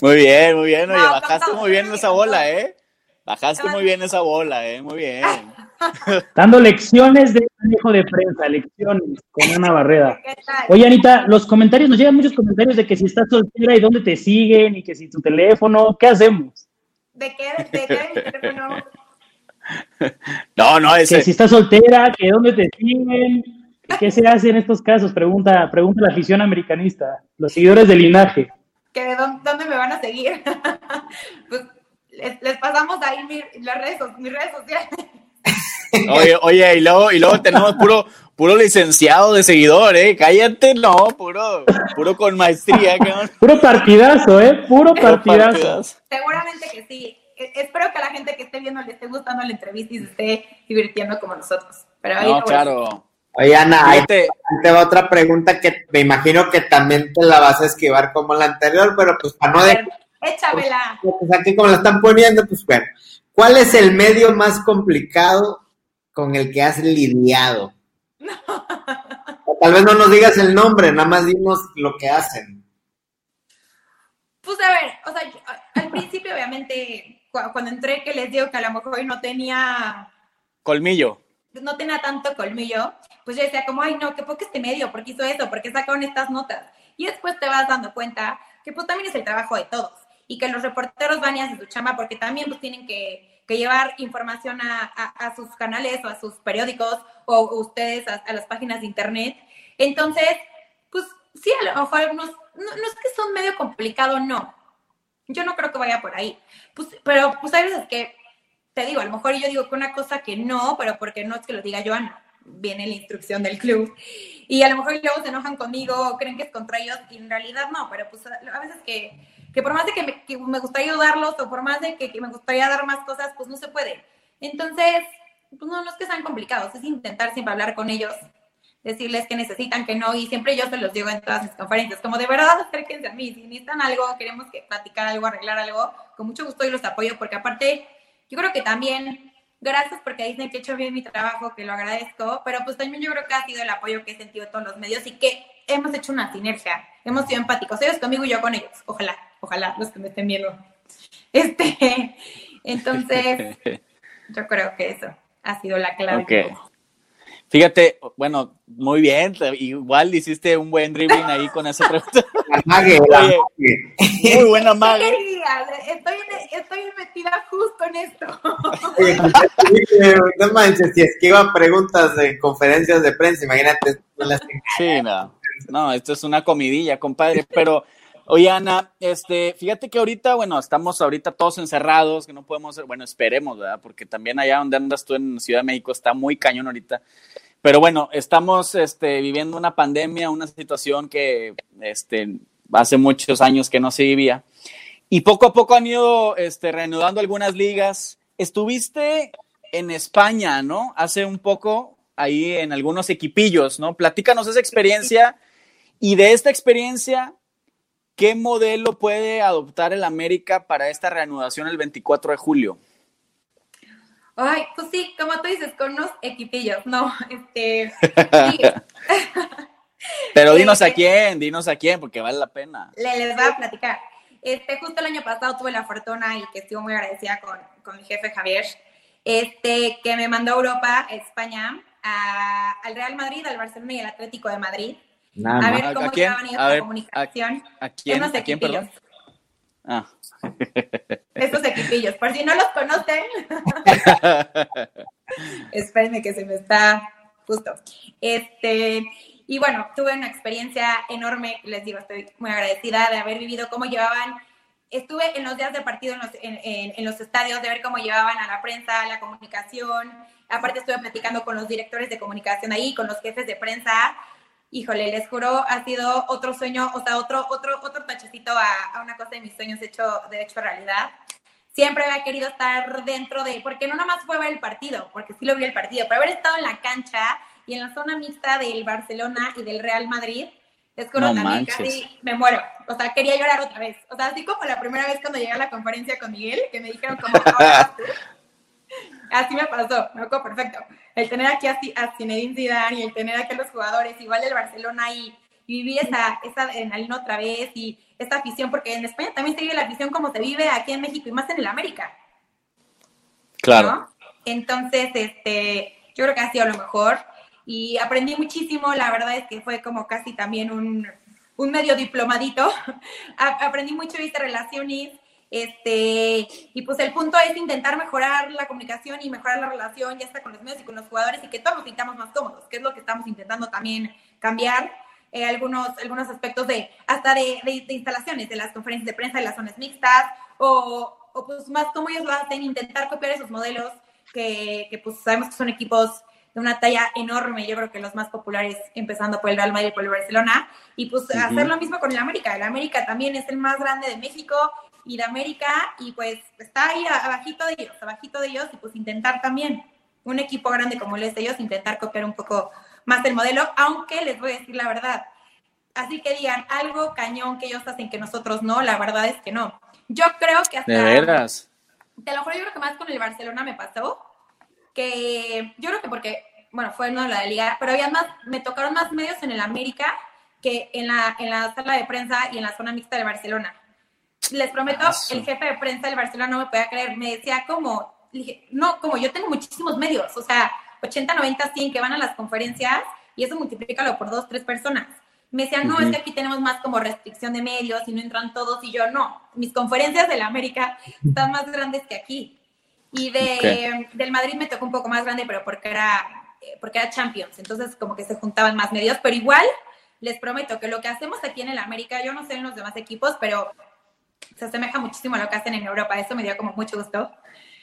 S1: Muy bien, muy bien. Oye, bajaste muy bien esa bola, ¿eh? Bajaste muy bien esa bola, ¿eh? Muy bien. <laughs>
S6: Dando lecciones de manejo de prensa, lecciones con una barrera. Oye, Anita, los comentarios, nos llegan muchos comentarios de que si estás soltera y dónde te siguen y que si tu teléfono, ¿qué hacemos?
S5: ¿De qué? ¿De qué? No. <laughs>
S1: no, no,
S6: ese. Que si estás soltera, que dónde te siguen, ¿qué se hace en estos casos? Pregunta, pregunta la afición americanista, los seguidores del linaje.
S5: ¿Que de dónde, me van a seguir? <laughs> pues les, pasamos ahí las redes, mis redes sociales.
S1: Oye, oye, y luego, y luego tenemos puro, puro licenciado de seguidor, ¿eh? Cállate, no, puro, puro con maestría. <laughs>
S6: puro partidazo, ¿eh? Puro partidazo.
S5: Seguramente que sí. E, espero que a la gente que esté viendo le esté gustando la entrevista y se esté divirtiendo como nosotros. Pero ahí
S1: no, claro.
S4: Oye, Ana, ahí te... va otra pregunta que me imagino que también te la vas a esquivar como la anterior, pero pues para no...
S5: De... Échamela.
S4: Pues, pues, aquí como la están poniendo, pues bueno. ¿Cuál es el medio más complicado con el que has lidiado? Tal vez no nos digas el nombre, nada más dimos lo que hacen.
S5: Pues a ver, o sea, al principio obviamente, cuando entré que les digo que a lo mejor no tenía...
S1: Colmillo.
S5: No tenía tanto colmillo, pues yo decía como, ay no, qué poco este medio, ¿por qué hizo eso? ¿Por qué sacaron estas notas? Y después te vas dando cuenta que pues también es el trabajo de todos y que los reporteros van y hacen su chamba porque también pues tienen que que llevar información a, sus canales o a sus periódicos o ustedes a, las páginas de internet. Entonces, pues sí, a lo mejor algunos, no, es que son medio complicado, no. Yo no creo que vaya por ahí. Pues, pero pues hay veces que, te digo, a lo mejor yo digo que una cosa que no, pero porque no es que lo diga yo, viene la instrucción del club. Y a lo mejor luego se enojan conmigo creen que es contra ellos y en realidad no, pero pues a veces que que por más de que me, gustaría ayudarlos o por más de que, me gustaría dar más cosas, pues no se puede. Entonces, pues no, no es que sean complicados, es intentar siempre hablar con ellos, decirles que necesitan, que no, y siempre yo se los digo en todas mis conferencias, como de verdad acérquense a mí, si necesitan algo, queremos que platicar algo, arreglar algo, con mucho gusto yo los apoyo, porque aparte, yo creo que también, gracias porque dicen que he hecho bien mi trabajo, que lo agradezco, pero pues también yo creo que ha sido el apoyo que he sentido en todos los medios y que hemos hecho una sinergia, hemos sido empáticos, ellos conmigo y yo con ellos, ojalá ojalá los que me estén viendo. Este, <laughs> entonces, <laughs> yo creo que eso ha sido la clave.
S1: Fíjate, bueno, muy bien, igual hiciste un buen dribbling ahí con esa pregunta. <laughs>
S4: muy
S1: buena
S5: digas, estoy, estoy metida justo en esto.
S4: no manches, si esquiva preguntas de conferencias de prensa, imagínate.
S1: Sí, no, no, esto es una comidilla, compadre, pero... Oye, Ana, este, fíjate que ahorita, bueno, estamos ahorita todos encerrados, que no podemos, bueno, esperemos, ¿verdad? Porque también allá donde andas tú en Ciudad de México está muy cañón ahorita. Pero bueno, estamos este, viviendo una pandemia, una situación que este, hace muchos años que no se vivía. Y poco a poco han ido este, reanudando algunas ligas. Estuviste en España, ¿no? Hace un poco, ahí en algunos equipillos, ¿no? Platícanos esa experiencia y de esta experiencia, ¿qué modelo puede adoptar el América para esta reanudación el 24 de julio?
S5: Ay, pues sí, como tú dices, con unos equipillos, no, <laughs> este... <laughs>
S1: Pero dinos a quién, dinos a quién, porque vale la pena.
S5: Le, les voy a platicar. Este, justo el año pasado tuve la fortuna y que estuve muy agradecida con, con mi jefe Javier, este, que me mandó a Europa, a España, al Real Madrid, al Barcelona y al Atlético de Madrid. A ver cómo llevaban ellos la comunicación.
S1: ¿A, quién? ¿A quién, perdón?
S5: Ah. <laughs> Estos equipillos, por si no los conocen. <laughs> Espérenme que se me está justo. Este, y bueno, tuve una experiencia enorme, les digo, estoy muy agradecida de haber vivido cómo llevaban, estuve en los días de partido en los, en, los estadios, de ver cómo llevaban a la prensa, la comunicación, aparte estuve platicando con los directores de comunicación ahí, con los jefes de prensa, híjole, les juro, ha sido otro sueño, o sea, otro, otro, otro tachecito a, a una cosa de mis sueños hecho, de hecho realidad siempre había querido estar dentro de, porque no nada más fue ver el partido, porque sí lo vi el partido, pero haber estado en la cancha y en la zona mixta del Barcelona y del Real Madrid, es como también casi me muero. O sea, quería llorar otra vez. O sea, así como la primera vez cuando llegué a la conferencia con Miguel, que me dijeron como, así me pasó, me acuerdo perfecto. El tener aquí a, a Zinedine Zidane y el tener aquí a los jugadores, igual del Barcelona y, vivir esa, esa adrenalina otra vez y esta afición, porque en España también se vive la afición como se vive aquí en México y más en el América.
S1: Claro.
S5: Entonces, este, yo creo que ha sido lo mejor y aprendí muchísimo, la verdad es que fue como casi también un, un medio diplomadito, <laughs> aprendí mucho, viste relaciones, este, y pues el punto es intentar mejorar la comunicación y mejorar la relación ya está con los medios y con los jugadores y que todos nos sintamos más cómodos, que es lo que estamos intentando también cambiar. Eh, algunos, algunos aspectos de hasta de, de, instalaciones, de las conferencias de prensa, de las zonas mixtas, o, o pues más como ellos lo hacen, intentar copiar esos modelos que, que pues sabemos que son equipos de una talla enorme, yo creo que los más populares, empezando por el Real Madrid y por el Barcelona, y pues hacer lo mismo con el América. El América también es el más grande de México y de América, y pues está ahí abajito de ellos, abajito de ellos, y pues intentar también, un equipo grande como el de ellos, intentar copiar un poco más el modelo, aunque les voy a decir la verdad. Así que digan algo cañón que ellos hacen que nosotros no, la verdad es que no. Yo creo que hasta...
S1: De veras.
S5: Te lo juro, yo creo que más con el Barcelona me pasó que yo creo que porque, bueno, fue uno de la liga, pero había más, me tocaron más medios en el América que en la, en la sala de prensa y en la zona mixta de Barcelona. Les prometo, ah, el jefe de prensa del Barcelona no me podía creer, me decía como, dije, no, como yo tengo muchísimos medios, o sea, 80, 90, 100 que van a las conferencias y eso multiplícalo por dos, tres personas. Me decían, no, es que aquí tenemos más como restricción de medios y no entran todos. Y yo, no, mis conferencias de la América están más grandes que aquí. Y de, del Madrid me tocó un poco más grande, pero porque era, eh, porque era Champions. Entonces, como que se juntaban más medios. Pero igual, les prometo que lo que hacemos aquí en el América, yo no sé en los demás equipos, pero se asemeja muchísimo a lo que hacen en Europa. Eso me dio como mucho gusto.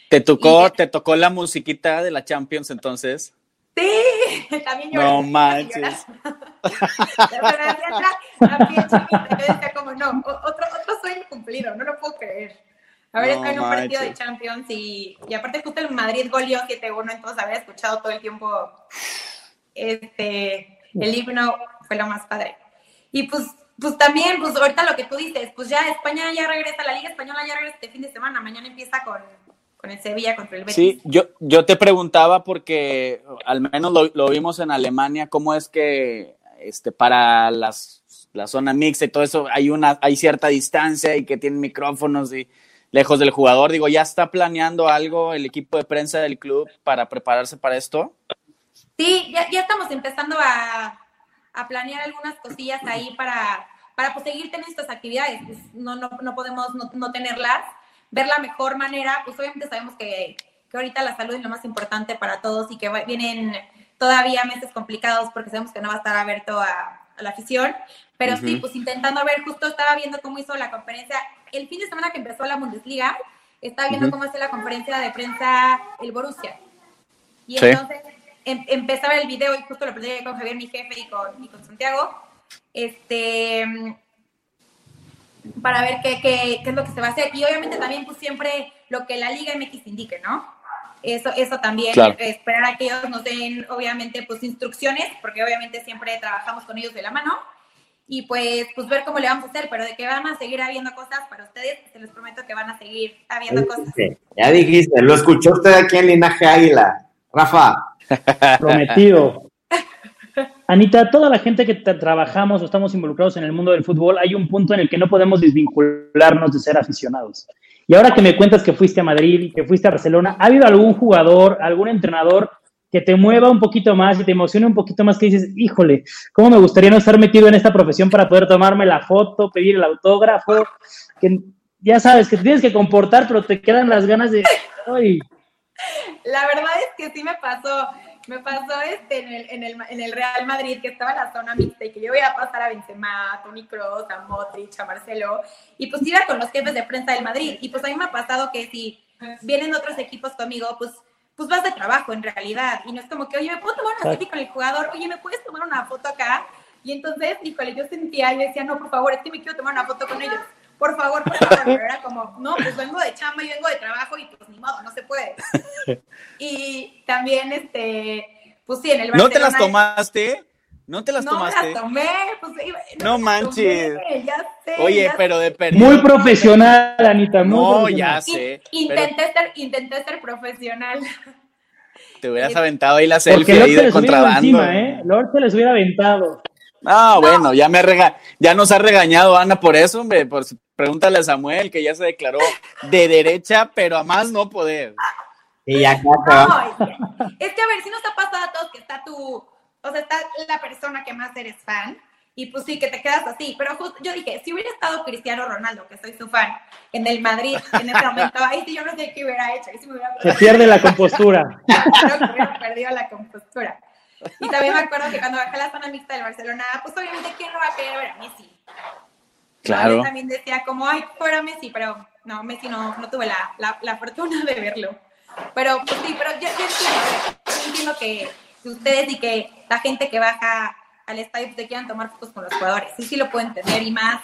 S1: ¿Te tocó, te tocó la musiquita de la Champions entonces?
S5: Sí, <laughs> también yo.
S1: No manches.
S5: como, no, otro, otro sueño cumplido, no lo puedo creer. A ver, está en un partido de Champions y, y aparte justo el Madrid goleó 7-1, entonces había escuchado todo el tiempo este, el himno, fue lo más padre. Y pues, pues también, pues ahorita lo que tú dices, pues ya España ya regresa, la Liga Española ya regresa este fin de semana, mañana empieza con, con el Sevilla contra el Betis.
S1: Sí, yo, yo te preguntaba porque al menos lo, lo vimos en Alemania, cómo es que este, para las, la zona mixta y todo eso hay, una, hay cierta distancia y que tienen micrófonos y lejos del jugador. Digo, ¿ya está planeando algo el equipo de prensa del club para prepararse para esto?
S5: Sí, ya, ya estamos empezando a, a, planear algunas cosillas ahí para, para pues, seguir teniendo estas actividades. Pues, no, no, no podemos no, no, tenerlas. Ver la mejor manera, pues obviamente sabemos que, que ahorita la salud es lo más importante para todos y que vienen todavía meses complicados porque sabemos que no va a estar abierto a, a la afición, pero sí, pues intentando ver, justo estaba viendo cómo hizo la conferencia, el fin de semana que empezó la Bundesliga, estaba viendo cómo hace la conferencia de prensa el Borussia. Y entonces em, empezaba el video y justo lo platicé con Javier, mi jefe, y con, y con Santiago, este, para ver qué, qué, qué, es lo que se va a hacer. Y obviamente también, pues siempre lo que la Liga MX indique, ¿no? Eso, eso también, esperar a que ellos nos den, obviamente, pues instrucciones, porque obviamente siempre trabajamos con ellos de la mano. Y pues, pues ver cómo le vamos a hacer, pero de que van a seguir habiendo cosas para ustedes, se les prometo que van a seguir habiendo cosas.
S4: Ya dijiste, lo escuchó usted aquí en Linaje Águila. Rafa.
S6: Prometido. Anita, toda la gente que trabajamos o estamos involucrados en el mundo del fútbol, hay un punto en el que no podemos desvincularnos de ser aficionados. Y ahora que me cuentas que fuiste a Madrid y que fuiste a Barcelona, ¿ha habido algún jugador, algún entrenador que te mueva un poquito más y te emocione un poquito más que dices, híjole, ¿cómo me gustaría no estar metido en esta profesión para poder tomarme la foto, pedir el autógrafo? Que ya sabes que tienes que comportar, pero te quedan las ganas de...
S5: La verdad es que sí me pasó me pasó este en el, en, el, en el, Real Madrid, que estaba en la zona mixta y que yo voy a pasar a Benzema, a Toni Kroos, a Modric, a Marcelo, y pues iba con los jefes de prensa del Madrid. Y pues a mí me ha pasado que si vienen otros equipos conmigo, pues pues vas de trabajo en realidad. Y no es como que, oye, ¿me puedo tomar una foto con el jugador? Oye, ¿me puedes tomar una foto acá? Y entonces, híjole, yo sentía y decía, no, por favor, es que me quiero tomar una foto con ellos por favor, por favor, pero era como, no, pues vengo de chamba y vengo de trabajo y pues ni modo, no se puede. <laughs> Y también, este, pues sí, en el
S1: Barcelona... ¿No te las tomaste? ¿No te las
S5: no
S1: tomaste?
S5: No las tomé, pues
S1: no, no manches.
S5: Tomé, ya sé,
S1: Oye,
S5: ya
S1: pero de
S6: perdido. Muy profesional, Anita, muy
S1: No,
S6: profesional.
S1: ya sé.
S5: Intenté, pero... ser, intenté ser profesional.
S1: Te hubieras <laughs> aventado ahí la selfie ahí de contrabando.
S6: Encima, ¿eh? Lord se les hubiera aventado.
S1: Ah, bueno, ya me rega ya nos ha regañado Ana por eso, hombre. Por, pregúntale a Samuel que ya se declaró de derecha, pero a más no poder.
S4: Y acá
S5: no, es que a ver, si nos ha pasado a todos que está tu, o sea, está la persona que más eres fan, y pues sí, que te quedas así. Pero justo yo dije, si hubiera estado Cristiano Ronaldo, que soy su fan, en el Madrid, en ese momento, ahí sí yo no sé qué hubiera hecho. Ahí sí me hubiera
S6: Se pierde la compostura. <laughs>
S5: Creo que hubiera perdido la compostura. Y también me acuerdo que cuando bajé a la zona mixta del Barcelona, pues obviamente, ¿quién no va a querer ver a Messi?
S1: Claro.
S5: Yo también decía como, ay, fuera Messi, pero no, Messi no, no tuve la, la, la, fortuna de verlo. Pero pues sí, pero yo, yo entiendo, yo entiendo que ustedes y que la gente que baja al estadio pues, te quieran tomar fotos con los jugadores. Sí, sí lo puedo entender y más.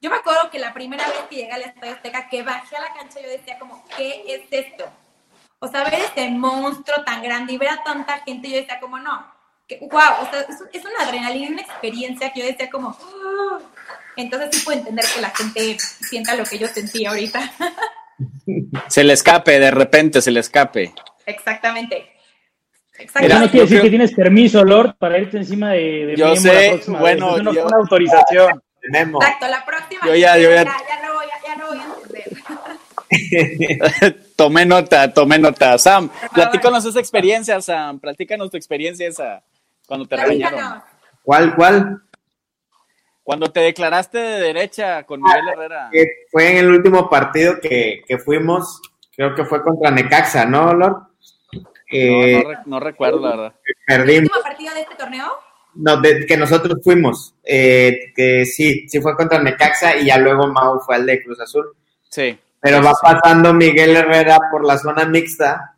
S5: Yo me acuerdo que la primera vez que llegué al Estadio Azteca, que bajé a la cancha, yo decía como, ¿qué es esto? O sea, ver este monstruo tan grande y ver a tanta gente, yo decía como, no, que, wow, o sea, es, es una adrenalina, una experiencia que yo decía como, oh. entonces sí puedo entender que la gente sienta lo que yo sentí ahorita. <laughs>
S1: Se le escape, de repente se le escape.
S5: Exactamente.
S6: Exactamente. Eso no quiere decir que tienes permiso, Lord, para irte encima de, de
S1: yo sé, bueno,
S6: vez. Eso no
S1: yo...
S6: fue una autorización.
S4: Tenemos.
S5: Exacto, la próxima.
S1: Yo ya, yo ya...
S5: Ya, ya, no voy, ya no voy a entender. <laughs>
S1: tomé nota, tomé nota. Sam, platícanos esa experiencia, Sam. Platícanos tu experiencia esa cuando te regañaron.
S4: ¿Cuál, cuál?
S1: Cuando te declaraste de derecha con Miguel Herrera.
S4: Que fue en el último partido que, que, fuimos, creo que fue contra Necaxa, ¿no, Lord?
S1: Eh, no, no, no, recuerdo, la verdad.
S5: Perdimos. ¿El último partido de este torneo?
S4: No, de, que nosotros fuimos. Eh, que sí, sí fue contra Necaxa y ya luego Mau fue al de Cruz Azul.
S1: Sí.
S4: Pero va pasando Miguel Herrera por la zona mixta.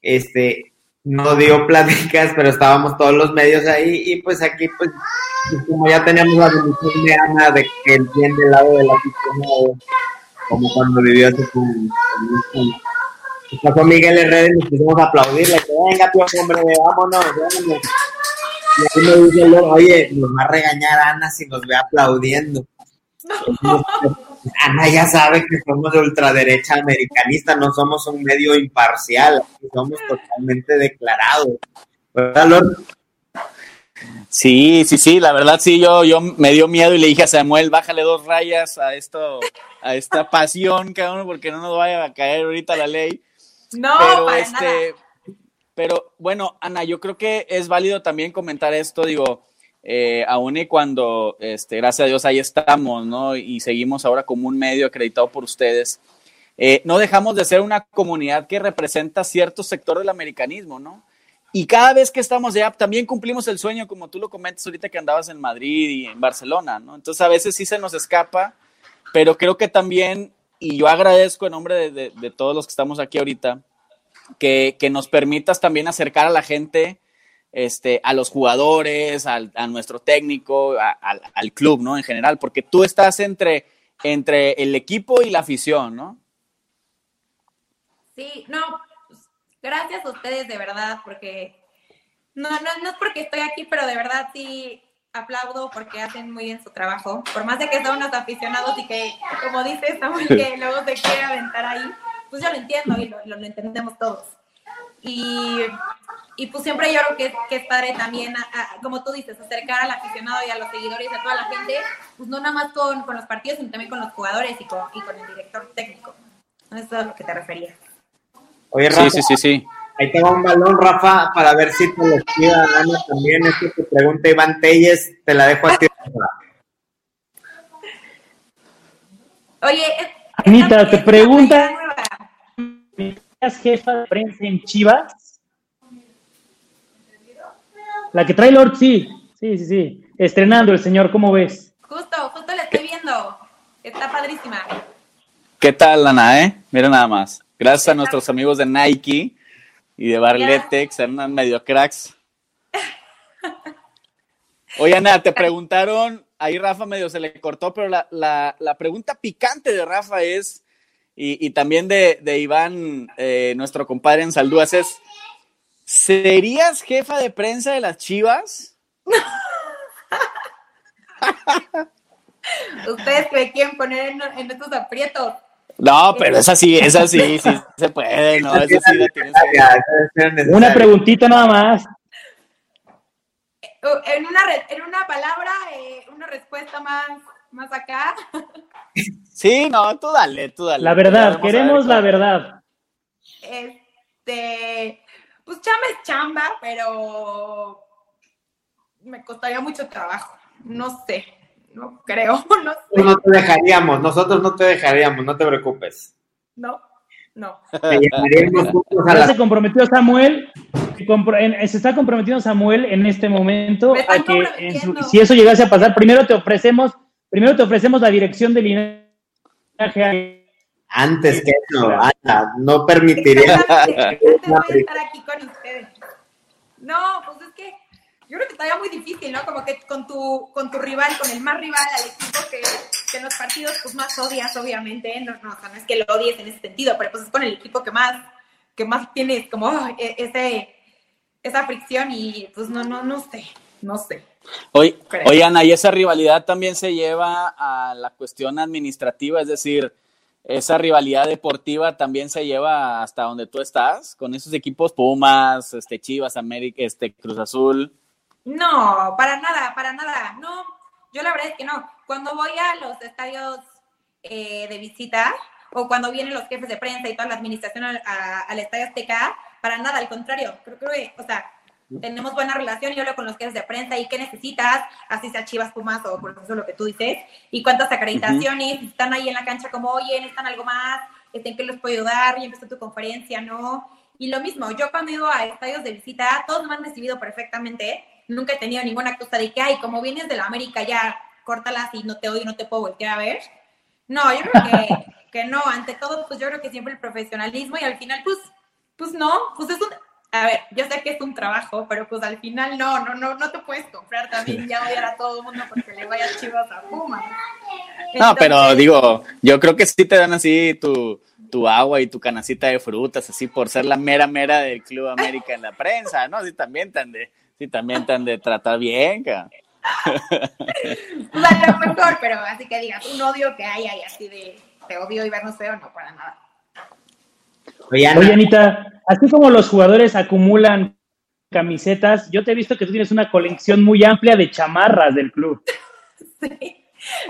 S4: Este, no dio pláticas, pero estábamos todos los medios ahí y pues aquí pues como ya teníamos la bendición de Ana de que el lado de la piscina como cuando vivió hace con, pasó Miguel Herrera y nos pusimos a aplaudirle venga tío hombre vámonos, vámonos y ahí me dice oye nos va a regañar Ana si nos ve aplaudiendo <laughs> Ana ya sabe que somos de ultraderecha americanista, no somos un medio imparcial, somos totalmente declarados. ¿Verdad, Lord?
S1: Sí, sí, sí, la verdad sí, yo, yo me dio miedo y le dije a Samuel, bájale dos rayas a esto, a esta pasión, cabrón, porque no nos vaya a caer ahorita la ley.
S5: No,
S1: pero
S5: para
S1: este,
S5: nada.
S1: pero bueno, Ana, yo creo que es válido también comentar esto, digo, eh, aún y cuando, este, gracias a Dios, ahí estamos, ¿no? Y seguimos ahora como un medio acreditado por ustedes, eh, no dejamos de ser una comunidad que representa cierto sector del americanismo, ¿no? Y cada vez que estamos allá, también cumplimos el sueño, como tú lo comentas ahorita que andabas en Madrid y en Barcelona, ¿no? Entonces a veces sí se nos escapa, pero creo que también, y yo agradezco en nombre de, todos los que estamos aquí ahorita, que, nos permitas también acercar a la gente, este, a los jugadores, al, a nuestro técnico, a, al, al club, ¿no? En general, porque tú estás entre, entre el equipo y la afición, ¿no?
S5: Sí, no, pues, gracias a ustedes de verdad, porque no, no, no es porque estoy aquí, pero de verdad sí aplaudo porque hacen muy bien su trabajo. Por más de que son unos aficionados y que, como dice Samuel, que <laughs> luego se quiere aventar ahí, pues yo lo entiendo y lo, lo, entendemos todos. Y, y, pues siempre yo creo que, que es padre también, a, a, como tú dices, acercar al aficionado y a los seguidores y a toda la gente, pues no nada más con, con los partidos, sino también con los jugadores y con, y con el director técnico. Eso es a lo que te referías.
S4: Oye, Rafa,
S1: sí, sí, sí, sí.
S4: Ahí te va un balón, Rafa, para ver si te lo Ana también. Esto te pregunta Iván Telles, te la dejo a ti.
S5: Oye,
S6: Anita, te pregunta, ¿eres jefa de prensa en Chivas? La que trae Lord, sí, sí, sí, sí. Estrenando el señor, ¿cómo ves?
S5: Justo, justo la estoy viendo. Está padrísima.
S1: ¿Qué tal, Ana, eh? Mira nada más. Gracias a nuestros amigos de Nike y de Barletex, eran medio cracks. Oye, Ana, te <laughs> preguntaron, ahí Rafa medio se le cortó, pero la, la, la pregunta picante de Rafa es, y, y también de, de Iván, eh, nuestro compadre en Saldúas, es, ¿serías jefa de prensa de las Chivas? <laughs>
S5: Ustedes me quieren poner en, en estos aprietos.
S1: No, pero esa sí, esa sí, sí se puede, ¿no? Esa sí la tienes que...
S6: Una preguntita nada más.
S5: En una, en una palabra, eh, una respuesta más, más acá.
S1: Sí, no, tú dale, tú dale.
S6: La verdad, queremos la verdad.
S5: Este, pues chamba es chamba, pero me costaría mucho trabajo. No sé no creo, <laughs> no sé.
S4: No te dejaríamos, nosotros no te dejaríamos, no te preocupes.
S5: No, no.
S4: Te llamaríamos juntos a
S6: Ya
S4: la-
S6: se comprometió Samuel, se está comprometiendo Samuel en este momento a que en su-
S5: comprometiendo.
S6: si eso llegase a pasar, primero te ofrecemos, primero te ofrecemos la dirección del linaje.
S4: Antes que eso, Ana, no permitiría.
S5: Antes <laughs> voy a estar aquí con ustedes. No, pues es que yo creo que estaría muy difícil, ¿no? Como que con tu, con tu rival, con el más rival al equipo que, que en los partidos pues más odias, obviamente. No, no, o sea, no es que lo odies en ese sentido, pero pues es con el equipo que más, que más tienes como oh, e- ese, esa fricción y pues no, no, no sé, no sé.
S1: Oye, oye, Ana, y esa rivalidad también se lleva a la cuestión administrativa, es decir, esa rivalidad deportiva también se lleva hasta donde tú estás, con esos equipos Pumas, este, Chivas, América, este, Cruz Azul.
S5: No, para nada, para nada. No, yo la verdad es que no. Cuando voy a los estadios eh, de visita o cuando vienen los jefes de prensa y toda la administración al, a- al Estadio Azteca, para nada, al contrario. Creo que, o sea, tenemos buena relación. Yo hablo con los jefes de prensa y qué necesitas, así sea Chivas, Pumas o por eso lo que tú dices, y cuántas acreditaciones, si están ahí en la cancha como, oye, necesitan algo más, este, ¿en qué les puedo ayudar? Ya empezó tu conferencia, ¿no? Y lo mismo, yo cuando he ido a estadios de visita, todos me han recibido perfectamente. Nunca he tenido ninguna cosa de que, ay, como vienes de la América, ya córtalas y no te odio, no te puedo voltear a ver. No, yo creo que, <laughs> que no. Ante todo, pues yo creo que siempre el profesionalismo y al final, pues, pues no, pues es un... A ver, yo sé que es un trabajo, pero pues al final no, no, no, no te puedes comprar también ya odiar a todo el mundo porque le vayas chivas a Puma.
S1: No, pero digo, yo creo que sí te dan así tu, tu agua y tu canacita de frutas, así por ser la mera mera del Club América en la prensa, ¿no? Sí también te han de, sí también te han de tratar bien, ca.
S5: Pues a lo mejor, pero así que digas, un odio que hay ahí así de te odio y vernos feo, no para nada.
S4: Oye, Ana,
S6: Oye, Anita, así como los jugadores acumulan camisetas, yo te he visto que tú tienes una colección muy amplia de chamarras del club. <laughs>
S5: Sí.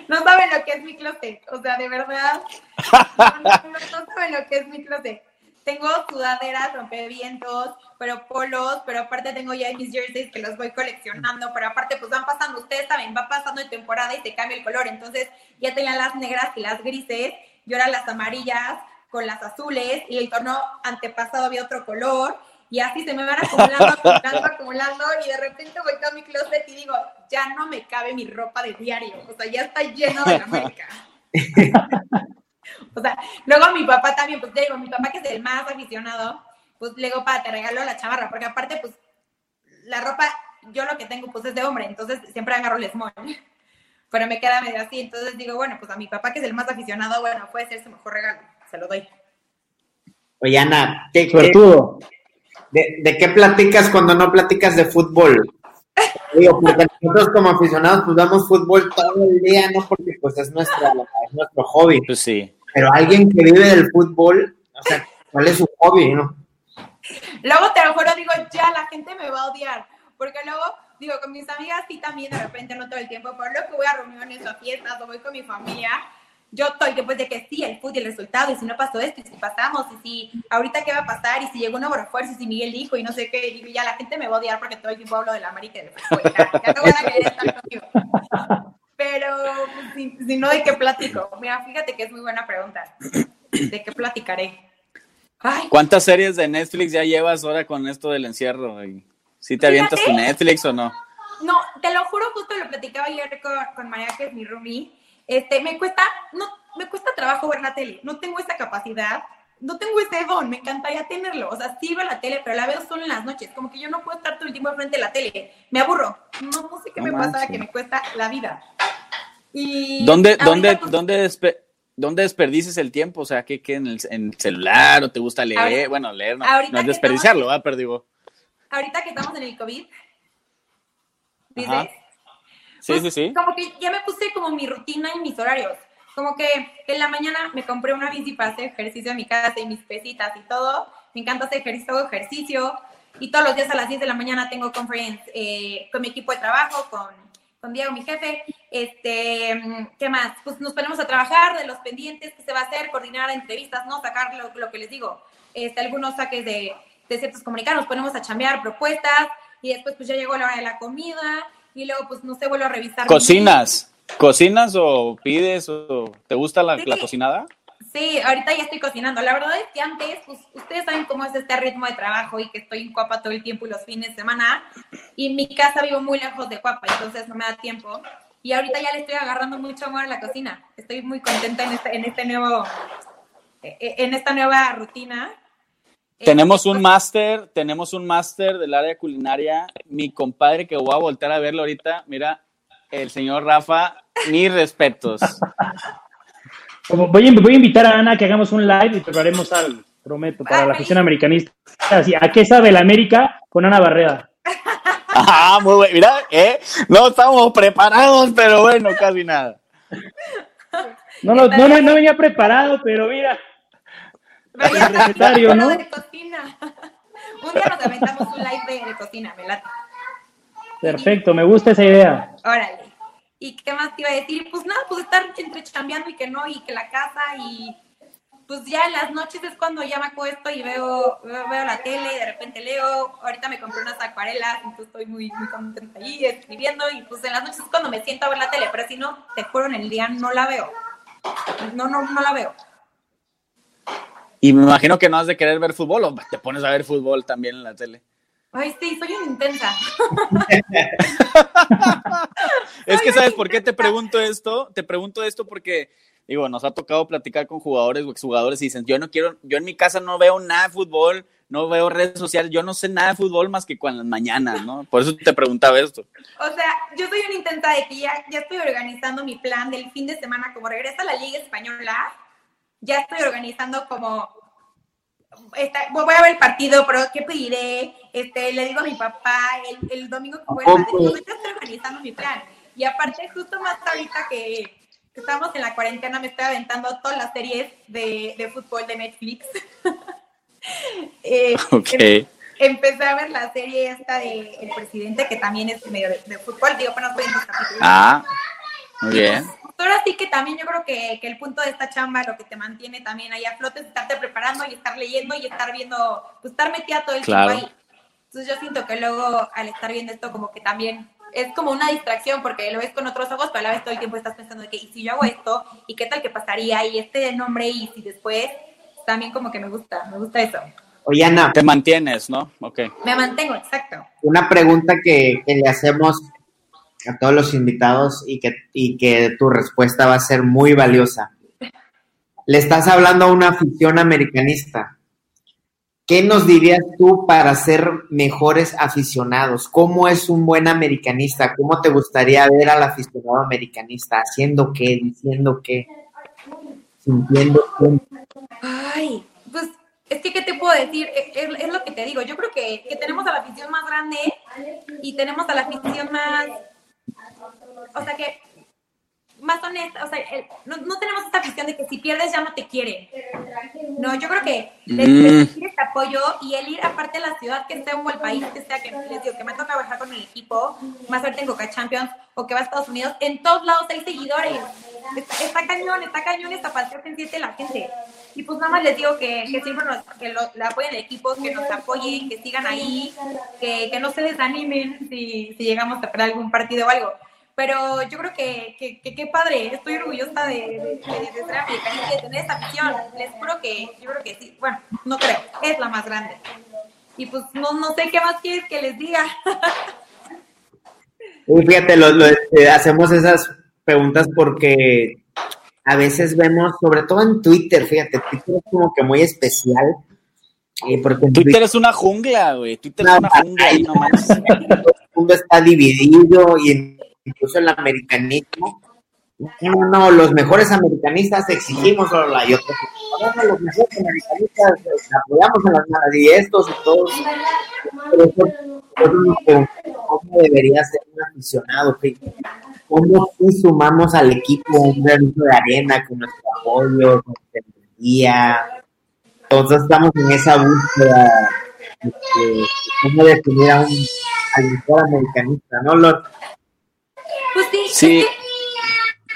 S5: No saben lo que es mi closet, o sea, de verdad. <laughs> No, no, no, saben lo que es mi closet. tengo sudaderas, rompevientos, pero polos, pero aparte tengo ya mis jerseys que los voy coleccionando, pero aparte pues van pasando, ustedes saben, va pasando de temporada y se cambia el color, entonces ya tenía las negras y las grises, y ahora las amarillas con las azules, y el torneo antepasado había otro color, y así se me van acumulando, acumulando, acumulando, y de repente voy a mi closet y digo, ya no me cabe mi ropa de diario, o sea, ya está lleno de la marca. <laughs> O sea, luego mi papá también, pues digo, mi papá que es el más aficionado, pues le digo, pa, te regalo la chamarra, porque aparte, pues, la ropa, yo lo que tengo, pues, es de hombre, entonces siempre agarro el small, pero me queda medio así, entonces digo, bueno, pues a mi papá que es el más aficionado, bueno, puede ser su mejor regalo, se lo doy.
S4: Oye, Ana, ¿qué,
S6: todo.
S4: de, de qué platicas cuando no platicas de fútbol? Digo, porque nosotros como aficionados pues damos fútbol todo el día, ¿no? Porque pues es, nuestra, es nuestro hobby.
S1: Pues sí.
S4: Pero alguien que vive del fútbol, o sea, ¿cuál es su hobby, no?
S5: Luego te lo juro, digo, ya la gente me va a odiar, porque luego, digo, con mis amigas sí también de repente, no todo el tiempo, pero luego que voy a reuniones o a fiestas o voy con mi familia, yo estoy después de que sí, el fútbol y el resultado, y si no pasó esto, y si pasamos, y si ahorita qué va a pasar, y si llegó un nuevo refuerzo, y si Miguel dijo, y no sé qué, digo, ya la gente me va a odiar porque todo el tiempo hablo de la América y del fútbol, ya, ya no van a <laughs> querer estar conmigo. Pero, pues, si, si no, ¿de qué platico? Mira, fíjate que es muy buena pregunta. ¿De qué platicaré? Ay,
S1: ¿Cuántas series de Netflix ya llevas ahora con esto del encierro? güey? ¿Sí te avientas tu. Netflix o no?
S5: No, te lo juro, justo lo platicaba ayer con, con María, que es mi roomie. Este, me cuesta, no, me cuesta trabajo ver la tele. No tengo esa capacidad, no tengo ese don. Me encantaría tenerlo. O sea, sí veo la tele, pero la veo solo en las noches. Como que yo no puedo estar todo el tiempo enfrente de la tele. Me aburro. No, no sé qué
S1: No
S5: me pasa,
S1: manches.
S5: que me cuesta la vida. Y
S1: ¿Dónde, dónde,
S5: pues,
S1: dónde, despe- dónde desperdices el tiempo? O sea, ¿qué, qué en, el, en el celular o te gusta leer?
S5: Ahorita-
S1: bueno, leer no, no es desperdiciarlo,
S5: estamos-
S1: ¿verdad? Pero digo,
S5: ahorita que estamos en el COVID, dices,
S1: Ajá. Sí,
S5: Pues,
S1: sí, sí.
S5: Como que ya me puse como mi rutina y mis horarios. Como que en la mañana me compré una bici para hacer ejercicio en mi casa y mis pesitas y todo. Me encanta hacer ejercicio, ejercicio. Y todos los días a las 10 de la mañana tengo conference eh, con mi equipo de trabajo, con, con Diego, mi jefe. Este, ¿Qué más? Pues nos ponemos a trabajar de los pendientes que se va a hacer, coordinar entrevistas, ¿no? Sacar lo, lo que les digo. Este, algunos saques de, de ciertos comunicados, nos ponemos a chambear propuestas y después pues ya llegó la hora de la comida y luego pues no sé, vuelvo a revisar.
S1: ¿Cocinas? ¿Cocinas o pides o te gusta la,
S5: Sí.
S1: la cocinada?
S5: Sí, ahorita ya estoy cocinando. La verdad es que antes, pues ustedes saben cómo es este ritmo de trabajo y que estoy en Cuapa todo el tiempo y los fines de semana. Y en mi casa vivo muy lejos de Cuapa, entonces no me da tiempo. Y ahorita ya le estoy agarrando mucho amor a la cocina. Estoy muy contenta en este, en este nuevo, eh, en esta nueva rutina. Eh,
S1: Tenemos un máster, tenemos un máster del área culinaria. Mi compadre que voy a voltear a verlo ahorita, mira, el señor Rafa, mis respetos.
S6: Voy, a, voy a invitar a Ana a que hagamos un live y prepararemos algo, prometo, para
S5: Ay,
S6: la afición americanista. Así, ¿A qué sabe la América con Ana Barreda? <laughs>
S1: Ah, muy bueno. Mira, ¿eh? No estamos preparados, pero bueno, casi nada.
S6: No, no, no, no, no venía preparado, pero mira,
S5: Vaya,
S6: recetario, ¿no?
S5: de cocina. <laughs> un día nos aventamos un live de, cocina, me late.
S6: perfecto, me gusta esa idea.
S5: Órale. ¿Y qué más te iba a decir? Pues nada, pues estar entre chambeando y que no, y que la casa, y pues ya en las noches es cuando ya me acuesto y veo, veo, veo la tele, y de repente leo. Ahorita me compré unas acuarelas, entonces estoy muy, muy contenta ahí escribiendo, y pues en las noches es cuando me siento a ver la tele, pero si no, te juro, en el día no la veo. No, no, no la veo.
S1: Y me imagino que no has de querer ver fútbol o te pones a ver fútbol también en la tele.
S5: Ay, sí, soy una intensa. <laughs>
S1: Es que, ¿sabes por qué te pregunto esto? Te pregunto esto porque, digo, nos ha tocado platicar con jugadores o exjugadores y dicen, yo no quiero, yo en mi casa no veo nada de fútbol, no veo redes sociales, yo no sé nada de fútbol más que con las mañanas, ¿no? Por eso te preguntaba esto.
S5: O sea, yo soy una intensa de que ya, ya estoy organizando mi plan del fin de semana, como regresa la Liga Española, ya estoy organizando como, voy a ver el partido, pero ¿qué pediré? Este, le digo a mi papá el, el domingo que juega, entonces ya estoy organizando mi plan. Y aparte, justo más ahorita que, que estamos en la cuarentena, me estoy aventando todas las series de, de fútbol de Netflix. <laughs> Eh,
S1: Ok.
S5: em- Empecé a ver la serie esta de El Presidente, que también es medio de, de fútbol, digo, apenas voy en dos capítulos.
S1: Ah, muy bien.
S5: Ahora sí que también yo creo que, que, el punto de esta chamba, lo que te mantiene también ahí a flote es estarte preparando y estar leyendo y estar viendo, pues estar metida todo el tiempo ahí. Entonces yo siento que luego al estar viendo esto como que también es como una distracción porque lo ves con otros ojos, pero a la vez todo el tiempo estás pensando de que, ¿y si yo hago esto? ¿Y qué tal que pasaría? Y este nombre, y si después, también como que me gusta, me gusta eso.
S4: Oye, Ana.
S1: Te mantienes, ¿no? Ok.
S5: Me mantengo, exacto.
S4: Una pregunta que, que le hacemos a todos los invitados y que, y que tu respuesta va a ser muy valiosa. Le estás hablando a una afición americanista. ¿Qué nos dirías tú para ser mejores aficionados? ¿Cómo es un buen americanista? ¿Cómo te gustaría ver al aficionado americanista? ¿Haciendo qué? ¿Diciendo qué? ¿Sintiendo qué?
S5: Ay, pues es que, ¿qué te puedo decir? Es, es lo que te digo. Yo creo que, que tenemos a la afición más grande y tenemos a la afición más o sea que más honesta, o sea, no, no, tenemos esta visión de que si pierdes ya no te quieren. No, yo creo que les, mm. este apoyo y el ir aparte de la ciudad que sea o el país que sea, que les digo que me toca trabajar con el equipo, más suerte en Coca Champions o que va a Estados Unidos, en todos lados hay seguidores. Está, cañón, está cañón esta que siente la gente. Y pues nada más les digo que, que siempre nos, que lo, apoyen el equipo, que nos apoyen, que sigan ahí, que, que no se desanimen si, si llegamos a perder algún partido o algo pero yo creo que qué padre, estoy orgullosa de, de, ser americana y de tener esta visión. Les juro que yo creo que sí, bueno, no creo, es la más grande. Y pues no, no sé qué más quieres que les diga. <laughs>
S4: Uy, fíjate, lo, lo, este, hacemos esas preguntas porque a veces vemos, sobre todo en Twitter, fíjate, Twitter es como que muy especial.
S1: Eh, porque Twitter, Twitter, es una jungla, güey. Twitter es una jungla <laughs> ahí nomás. <laughs>
S4: Todo el mundo está dividido y incluso el americanismo. No, no, los mejores americanistas exigimos la y los mejores americanistas este, apoyamos a las malas y estos y todos. ¿Cómo debería ser un aficionado? ¿Cómo si sumamos al equipo un granito de arena con nuestro apoyo, con nuestra energía? Entonces estamos en esa búsqueda de cómo definir a un al mejor americanista, ¿no?
S5: Pues sí, sí.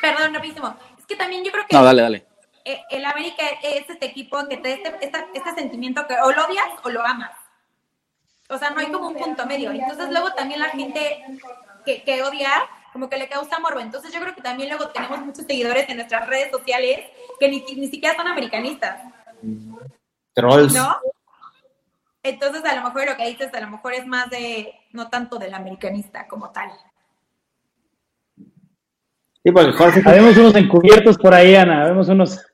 S5: perdón, rapidísimo. Es que también yo creo que.
S1: No, dale, dale.
S5: E, el América es este equipo que te este, este, este sentimiento que o lo odias o lo amas. O sea, no hay como un punto medio. Entonces, luego también la gente que, que odia, como que le causa morbo. Entonces, yo creo que también luego tenemos muchos seguidores en nuestras redes sociales que ni, ni siquiera son americanistas.
S4: Trolls.
S5: ¿No? Entonces, a lo mejor lo que dices, a lo mejor es más de, no tanto del americanista como tal.
S4: Sí, porque Jorge.
S6: Habemos unos encubiertos por ahí, Ana. Vemos unos. <laughs>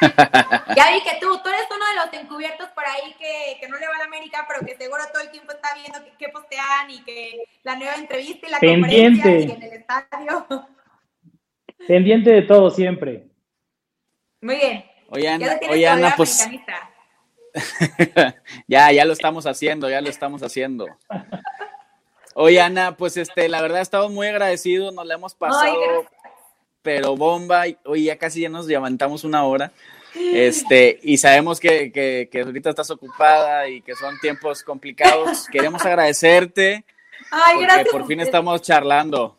S5: Ya vi que tú, tú eres uno de los encubiertos por ahí que, que no le va a la América, pero que seguro todo el tiempo está viendo qué postean y que la nueva entrevista y la
S6: Pendiente.
S5: conferencia y en el estadio. <laughs>
S6: Pendiente de todo siempre.
S5: Muy bien.
S1: Oye, Ana, oye, Ana pues. <laughs> ya, ya lo estamos haciendo, ya lo estamos haciendo. Oye, Ana, pues este, la verdad estamos muy agradecidos, nos la hemos pasado, pero bomba, oye, ya casi ya nos levantamos una hora. <gasps> Este, y sabemos que, que, que, ahorita estás ocupada y que son tiempos complicados. <laughs> Queremos agradecerte.
S5: Ay,
S1: porque por fin estamos charlando.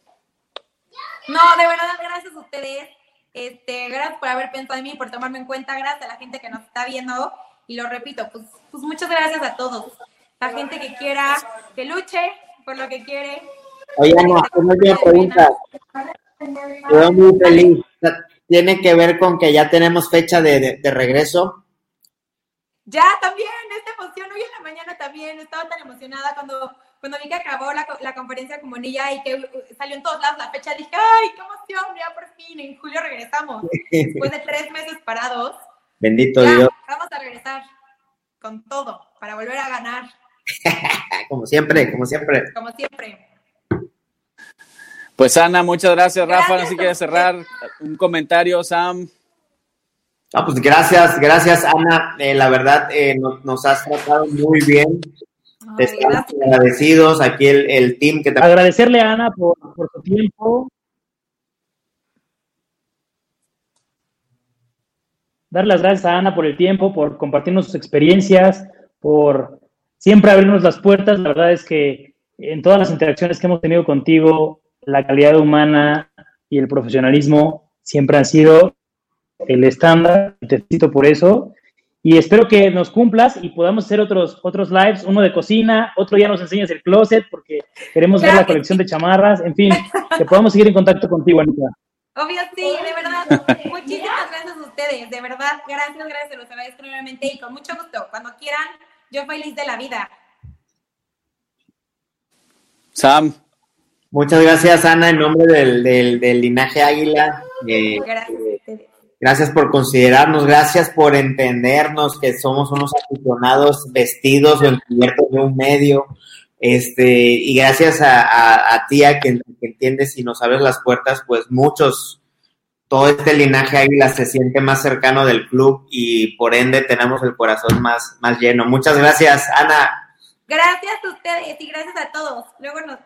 S5: No, de verdad, gracias a ustedes. Este, gracias por haber pensado en mí, por tomarme en cuenta, gracias a la gente que nos está viendo. Y lo repito, pues, pues muchas gracias a todos. La gente que quiera que luche, por lo que quiere.
S4: Oye, no, una pregunta. Estoy muy feliz. ¿Tiene que ver con que ya tenemos fecha de, de, regreso?
S5: Ya, también, esta emoción. Hoy en la mañana también estaba tan emocionada cuando, cuando vi que acabó la, la conferencia con Monilla y que salió en todos lados la fecha. Dije, ¡ay, qué emoción! Ya por fin, en julio regresamos. Después de tres meses parados.
S4: Bendito Dios.
S5: Vamos a regresar con todo para volver a ganar. <laughs>
S4: como siempre, como siempre.
S5: Como siempre.
S1: Pues Ana, muchas gracias. Rafa, no sé si quieres cerrar un comentario, Sam.
S4: No, pues gracias, gracias Ana. Eh, la verdad, eh, nos, has tratado muy bien. Estamos agradecidos aquí el, el, team que te...
S6: Agradecerle a Ana por, por su tiempo. Dar las gracias a Ana por el tiempo, por compartirnos sus experiencias, por siempre abrirnos las puertas. La verdad es que en todas las interacciones que hemos tenido contigo, la calidad humana y el profesionalismo siempre han sido el estándar, te felicito por eso. Y espero que nos cumplas y podamos hacer otros, otros lives, uno de cocina, otro ya nos enseñas el closet porque queremos ver la colección de chamarras, en fin, que podamos seguir en contacto contigo, Anita.
S5: Obvio, sí, de verdad. Muchísimas gracias a ustedes, de verdad. Gracias, gracias, los agradezco nuevamente y con mucho gusto. Cuando quieran, yo feliz de la vida.
S1: Sam.
S4: Muchas gracias, Ana, en nombre del, del, linaje Águila.
S5: Eh, gracias ustedes.
S4: Gracias por considerarnos, gracias por entendernos que somos unos aficionados vestidos o encubiertos de un medio. Este, y gracias a, a, ti, a que, entiendes y nos abres las puertas, pues muchos, todo este linaje águila se siente más cercano del club y por ende tenemos el corazón más, más lleno. Muchas gracias, Ana.
S5: Gracias a ustedes y gracias a todos. Luego nos,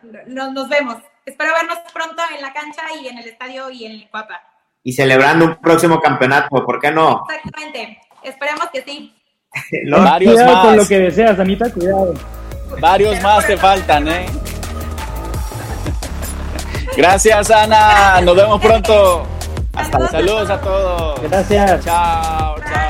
S5: nos, vemos. Espero vernos pronto en la cancha y en el estadio y en el Cuapa
S4: y celebrando un próximo campeonato, ¿por qué no?
S5: Exactamente, esperemos que sí. <laughs>
S6: Varios cuidado más. con lo que deseas, Anita, cuidado.
S1: Varios más te faltan, ¿eh? <laughs> Gracias, Ana. Nos vemos pronto. Hasta Saludos a todos.
S6: Gracias.
S1: Chao, chao.